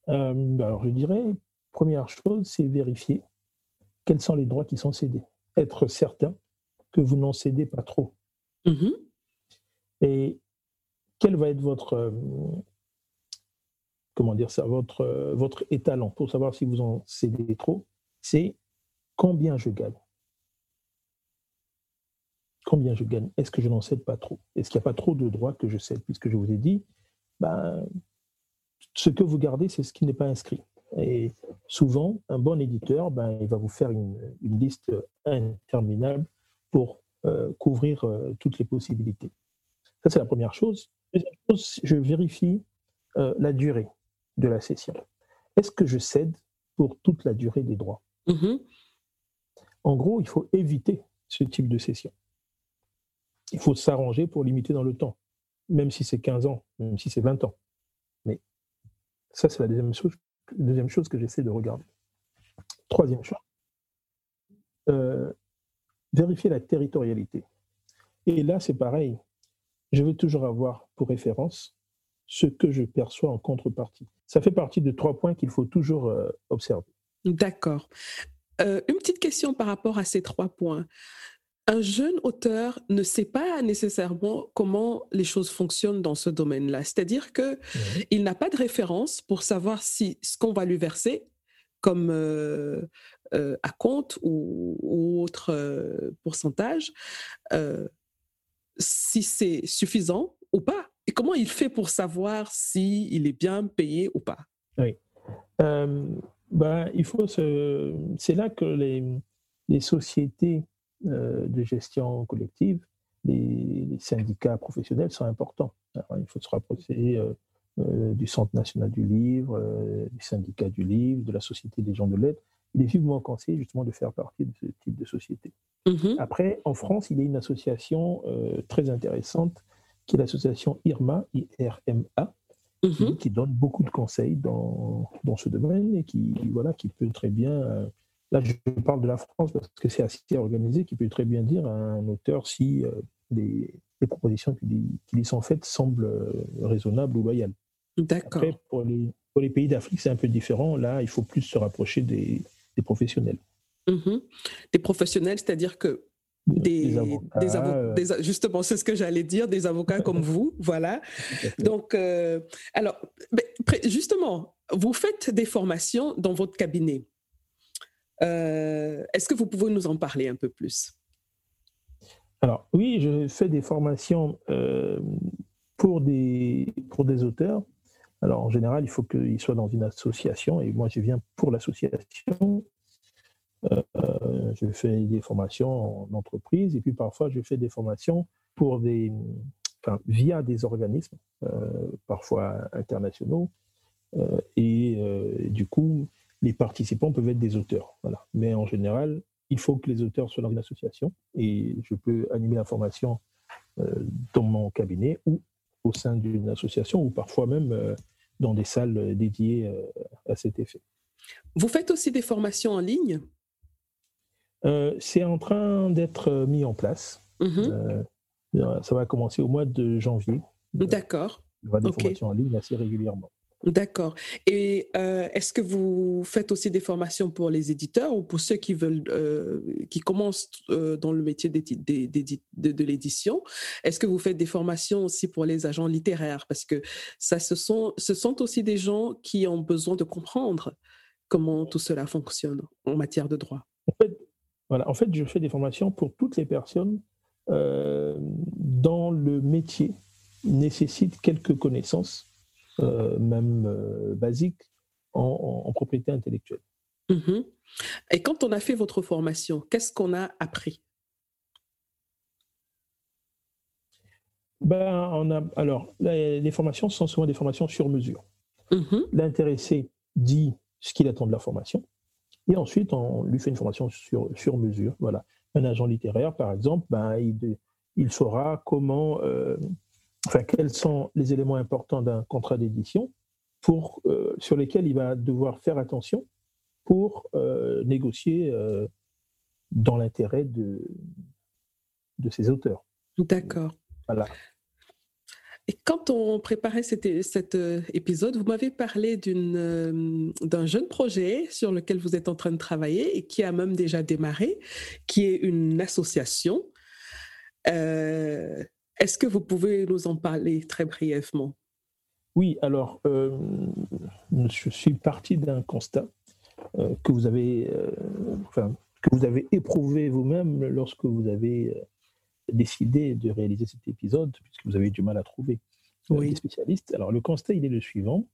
Speaker 2: Euh, alors, je dirais, première chose, c'est vérifier quels sont les droits qui sont cédés. Être certain que vous n'en cédez pas trop.
Speaker 1: Mhm.
Speaker 2: Et quel va être votre, euh, comment dire ça, votre, euh, votre étalon pour savoir si vous en cédez trop C'est combien je gagne. Combien je gagne? Est-ce que je n'en cède pas trop? Est-ce qu'il n'y a pas trop de droits que je cède? Puisque je vous ai dit, ben, ce que vous gardez, c'est ce qui n'est pas inscrit. Et souvent, un bon éditeur, ben, il va vous faire une, liste interminable pour euh, couvrir euh, toutes les possibilités. Ça, c'est la première chose. Deuxième chose, je vérifie la durée de la session. Est-ce que je cède pour toute la durée des droits?
Speaker 1: Mhm.
Speaker 2: En gros, il faut éviter ce type de session. Il faut s'arranger pour limiter dans le temps, même si c'est 15 ans, même si c'est 20 ans. Mais ça, c'est la deuxième chose, deuxième chose que j'essaie de regarder. Troisième chose, euh, vérifier la territorialité. Et là, c'est pareil. Je vais toujours avoir pour référence ce que je perçois en contrepartie. Ça fait partie de trois points qu'il faut toujours euh, observer.
Speaker 1: D'accord. Euh, une petite question par rapport à ces trois points. Un jeune auteur ne sait pas nécessairement comment les choses fonctionnent dans ce domaine-là. C'est-à-dire que il n'a pas de référence pour savoir si ce qu'on va lui verser comme euh, euh, à compte ou, ou autre euh, pourcentage, si c'est suffisant ou pas. Et comment il fait pour savoir si il est bien payé ou pas?
Speaker 2: Euh, ben, il faut se... C'est là que les, les sociétés euh, de gestion collective, les, les syndicats professionnels sont importants. Alors, il faut se rapprocher euh, du Centre national du livre, du syndicat du livre, de la Société des gens de lettres. Il est vivement conseillé justement de faire partie de ce type de société.
Speaker 1: Mhm.
Speaker 2: Après, en France, il y a une association très intéressante qui est l'association IRMA, IRMA, qui,
Speaker 1: Mhm.
Speaker 2: qui donne beaucoup de conseils dans, dans ce domaine et qui, voilà, qui peut très bien, euh, là je parle de la France parce que c'est assez organisé, qui peut très bien dire à un auteur si euh, les, les propositions qui lui, qui lui sont faites semblent euh, raisonnables ou loyales.
Speaker 1: D'accord.
Speaker 2: Après, pour les, pour les pays d'Afrique, c'est un peu différent. Là, il faut plus se rapprocher des, des professionnels.
Speaker 1: Mhm. Des professionnels, c'est-à-dire que des,
Speaker 2: avocats,
Speaker 1: des avo- des- justement, c'est ce que j'allais dire, des avocats comme vous, [laughs] voilà. Donc, euh, alors, justement, vous faites des formations dans votre cabinet. Euh, Est-ce que vous pouvez nous en parler un peu plus?
Speaker 2: Alors oui, je fais des formations euh, pour, des, pour des auteurs. Alors en général, il faut qu'ils soient dans une association et moi je viens pour l'association. Euh, je fais des formations en entreprise et puis parfois je fais des formations pour des, enfin, via des organismes, euh, parfois internationaux. et du coup, les participants peuvent être des auteurs. Voilà. Mais en général, il faut que les auteurs soient dans une association et je peux animer la formation euh, dans mon cabinet ou au sein d'une association ou parfois même euh, dans des salles dédiées euh, à cet effet.
Speaker 1: Vous faites aussi des formations en ligne?
Speaker 2: C'est en train d'être mis en place. Mhm. ça va commencer au mois de janvier.
Speaker 1: D'accord.
Speaker 2: Il y aura des formations en ligne assez régulièrement.
Speaker 1: D'accord. Et euh, est-ce que vous faites aussi des formations pour les éditeurs ou pour ceux qui veulent, euh, qui commencent euh, dans le métier de, de l'édition Est-ce que vous faites des formations aussi pour les agents littéraires? Parce que ça, ce sont, ce sont aussi des gens qui ont besoin de comprendre comment tout cela fonctionne en matière de droit.
Speaker 2: En fait, voilà. En fait, je fais des formations pour toutes les personnes dont le métier nécessite quelques connaissances euh, même euh, basique, en, propriété intellectuelle.
Speaker 1: Mhm. Et quand on a fait votre formation, qu'est-ce qu'on a appris?
Speaker 2: Ben, on a, alors, les formations sont souvent des formations sur mesure. Mhm. L'intéressé dit ce qu'il attend de la formation, et ensuite on lui fait une formation sur, sur mesure. Voilà. Un agent littéraire, par exemple, ben, il, il saura comment euh, enfin, quels sont les éléments importants d'un contrat d'édition pour, euh, sur lesquels il va devoir faire attention pour euh, négocier dans l'intérêt de, de ses auteurs.
Speaker 1: D'accord.
Speaker 2: Voilà.
Speaker 1: Et quand on préparait cet, cet épisode, vous m'avez parlé d'un jeune projet sur lequel vous êtes en train de travailler et qui a même déjà démarré, qui est une association. Euh, est-ce que vous pouvez nous en parler très brièvement?
Speaker 2: Oui, alors, euh, je suis parti d'un constat euh, que, vous avez, euh, que vous avez éprouvé vous-même lorsque vous avez décidé de réaliser cet épisode, puisque vous avez eu du mal à trouver des spécialistes. Alors, le constat, il est le suivant.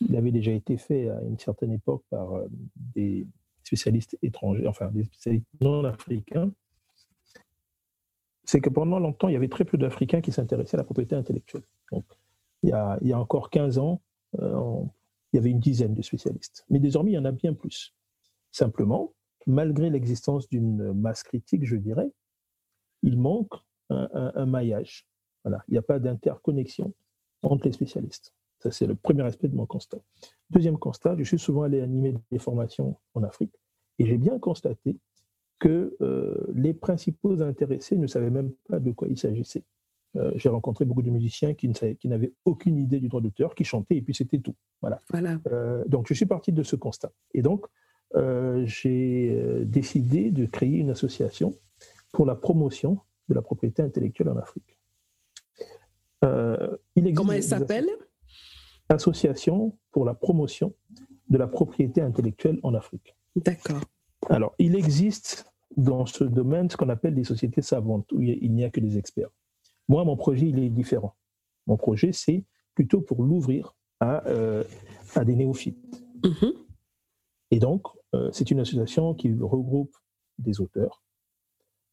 Speaker 2: Il avait déjà été fait à une certaine époque par des spécialistes étrangers, enfin des spécialistes non africains, c'est que pendant longtemps, il y avait très peu d'Africains qui s'intéressaient à la propriété intellectuelle. Donc, il, y a, il y a encore 15 ans, euh, il y avait une dizaine de spécialistes. Mais désormais, il y en a bien plus. Simplement, malgré l'existence d'une masse critique, je dirais, il manque un, maillage. Voilà. Il n'y a pas d'interconnexion entre les spécialistes. Ça, c'est le premier aspect de mon constat. Deuxième constat, je suis souvent allé animer des formations en Afrique et j'ai bien constaté que euh, les principaux intéressés ne savaient même pas de quoi il s'agissait. Euh, j'ai rencontré beaucoup de musiciens qui, n'avaient aucune idée du droit d'auteur, qui chantaient et puis c'était tout. Voilà.
Speaker 1: voilà.
Speaker 2: Euh, donc je suis parti de ce constat. Et donc j'ai décidé de créer une association pour la promotion de la propriété intellectuelle en Afrique.
Speaker 1: il Comment elle s'appelle?
Speaker 2: Association pour la promotion de la propriété intellectuelle en Afrique.
Speaker 1: D'accord.
Speaker 2: Alors, il existe dans ce domaine ce qu'on appelle des sociétés savantes, où il n'y a que des experts. Moi, mon projet, il est différent. Mon projet, c'est plutôt pour l'ouvrir à, euh, à, des néophytes. Mm-hmm. Et donc, euh, c'est une association qui regroupe des auteurs, euh,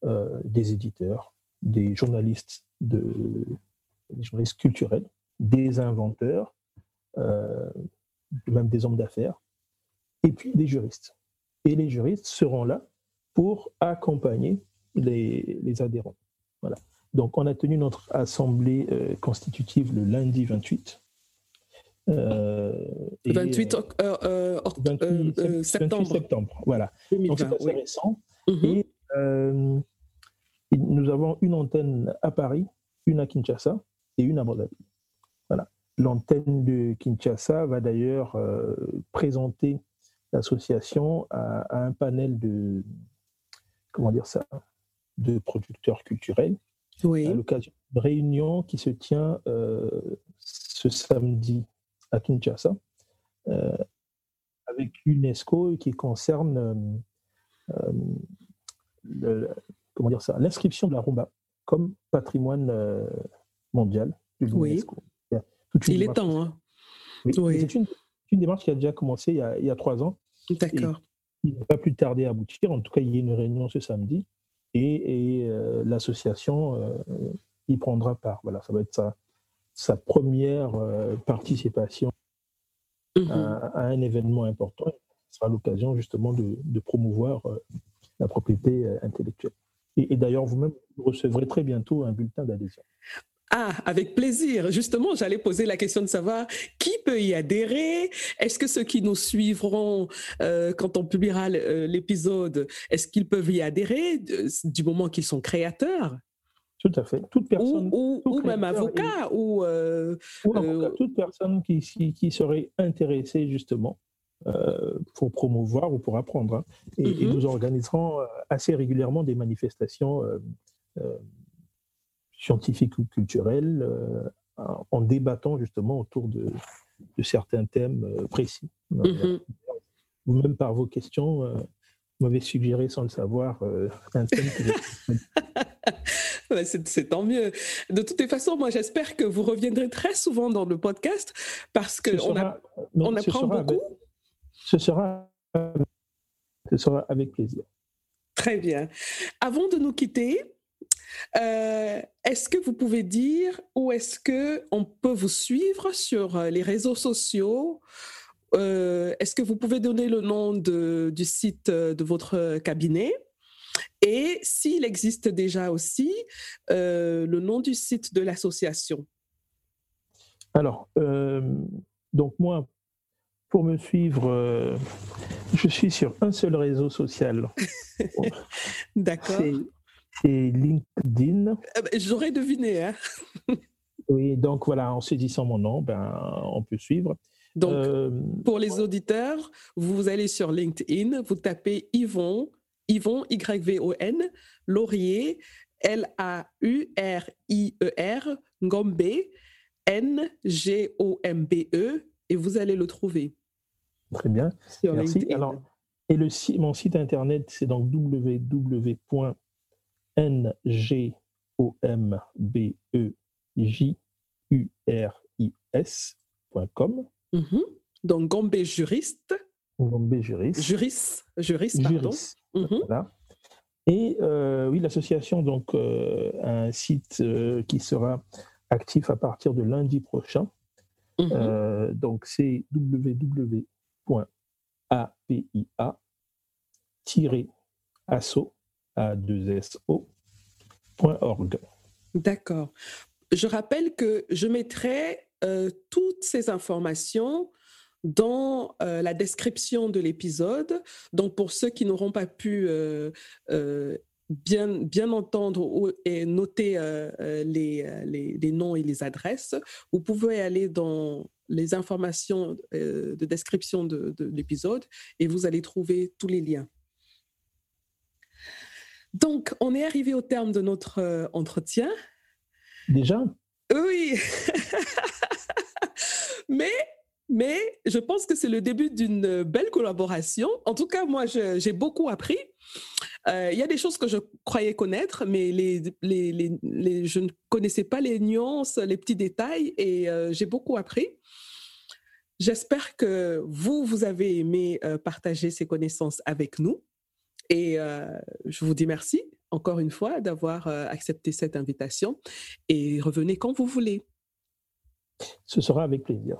Speaker 2: des éditeurs, des journalistes, de, des journalistes culturels, des inventeurs, même des hommes d'affaires, et puis des juristes et les juristes seront là pour accompagner les, adhérents. Voilà. Donc, on a tenu notre assemblée euh, constitutive le lundi 28.
Speaker 1: 28, euh, euh, septembre.
Speaker 2: septembre. Voilà. Donc, c'est assez récent. Mhm. Et nous avons une antenne à Paris, une à Kinshasa et une à Abu Voilà. L'antenne de Kinshasa va d'ailleurs présenter l'association a, un panel de, comment dire ça, de producteurs culturels.
Speaker 1: Oui.
Speaker 2: À l'occasion d'une réunion qui se tient euh, ce samedi à Kinshasa euh, avec l'UNESCO et qui concerne comment dire ça, l'inscription de la rumba comme patrimoine euh, mondial de l'UNESCO.
Speaker 1: Il est temps. Hein.
Speaker 2: C'est une, démarche qui a déjà commencé il y a, trois ans.
Speaker 1: D'accord.
Speaker 2: Il ne va pas plus tarder à aboutir. En tout cas, il y a une réunion ce samedi et, euh, l'association euh, y prendra part. Voilà, ça va être sa, sa première participation mmh à, un événement important. Ce sera l'occasion justement de, de promouvoir la propriété intellectuelle. Et, d'ailleurs, vous-même, vous recevrez très bientôt un bulletin d'adhésion.
Speaker 1: Ah, avec plaisir. Justement, j'allais poser la question de savoir qui peut y adhérer. Est-ce que ceux qui nous suivront euh, quand on publiera euh, l'épisode, est-ce qu'ils peuvent y adhérer du moment qu'ils sont créateurs?
Speaker 2: Tout à fait. Toute personne.
Speaker 1: Ou, ou, même avocat. Ou,
Speaker 2: euh, ou toute personne qui, qui, serait intéressée justement euh, pour promouvoir ou pour apprendre. Hein. Et, mm-hmm. nous organiserons euh, assez régulièrement des manifestations euh, scientifiques ou culturelles en débattant justement autour de, certains thèmes précis. Mm-hmm. Vous-même par vos questions, vous m'avez suggéré sans le savoir un thème [laughs]
Speaker 1: c'est tant mieux. De toutes les façons, moi, j'espère que vous reviendrez très souvent dans le podcast parce qu'on on apprend beaucoup
Speaker 2: ce sera, ce sera avec plaisir.
Speaker 1: Très bien. Avant de nous quitter, euh, est-ce que vous pouvez dire où est-ce que on peut vous suivre sur euh, les réseaux sociaux? Euh, Est-ce que vous pouvez donner le nom de, du site de votre cabinet? Et s'il existe déjà aussi le nom du site de l'association?
Speaker 2: Alors, donc moi, pour me suivre, euh, je suis sur un seul réseau social. [laughs]
Speaker 1: D'accord.
Speaker 2: C'est LinkedIn.
Speaker 1: Eh ben, j'aurais deviné. Hein. [laughs]
Speaker 2: oui, donc voilà, en saisissant mon nom, ben, on peut suivre.
Speaker 1: Donc, euh, pour les auditeurs, vous allez sur LinkedIn, vous tapez Yvon, Yvon, Y-V-O-N, Laurier, L-A-U-R-I-E-R, Ngombe, N-G-O-M-B-E, et vous allez le trouver.
Speaker 2: Très bien. Merci. Alors, et le, mon site internet, c'est donc www.ngombejuris.com.
Speaker 1: Mm Donc, Gombe juriste.
Speaker 2: Gombe juriste.
Speaker 1: Juriste, juriste, pardon.
Speaker 2: Mhm. Voilà. Et euh, oui, l'association donc euh, a un site euh, qui sera actif à partir de lundi prochain. Mm donc, c'est www apia-asso, A2SO.org.
Speaker 1: D'accord. Je rappelle que je mettrai euh, toutes ces informations dans euh, la description de l'épisode. Donc, pour ceux qui n'auront pas pu euh, bien, bien entendre et noter les, les, les, noms et les adresses, vous pouvez aller dans les informations euh, de description de, l'épisode et vous allez trouver tous les liens. Donc, on est arrivé au terme de notre euh, entretien.
Speaker 2: Déjà?
Speaker 1: Oui. [laughs] mais, mais je pense que c'est le début d'une belle collaboration. En tout cas, moi, j'ai beaucoup appris. Euh, il y a des choses que je croyais connaître, mais je ne connaissais pas les nuances, les petits détails, et euh, j'ai beaucoup appris. J'espère que vous, vous avez aimé euh, partager ces connaissances avec nous. Et je vous dis merci encore une fois d'avoir accepté cette invitation et revenez quand vous voulez.
Speaker 2: Ce sera avec plaisir.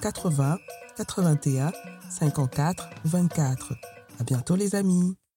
Speaker 3: 80 81 54 24. À bientôt les amis.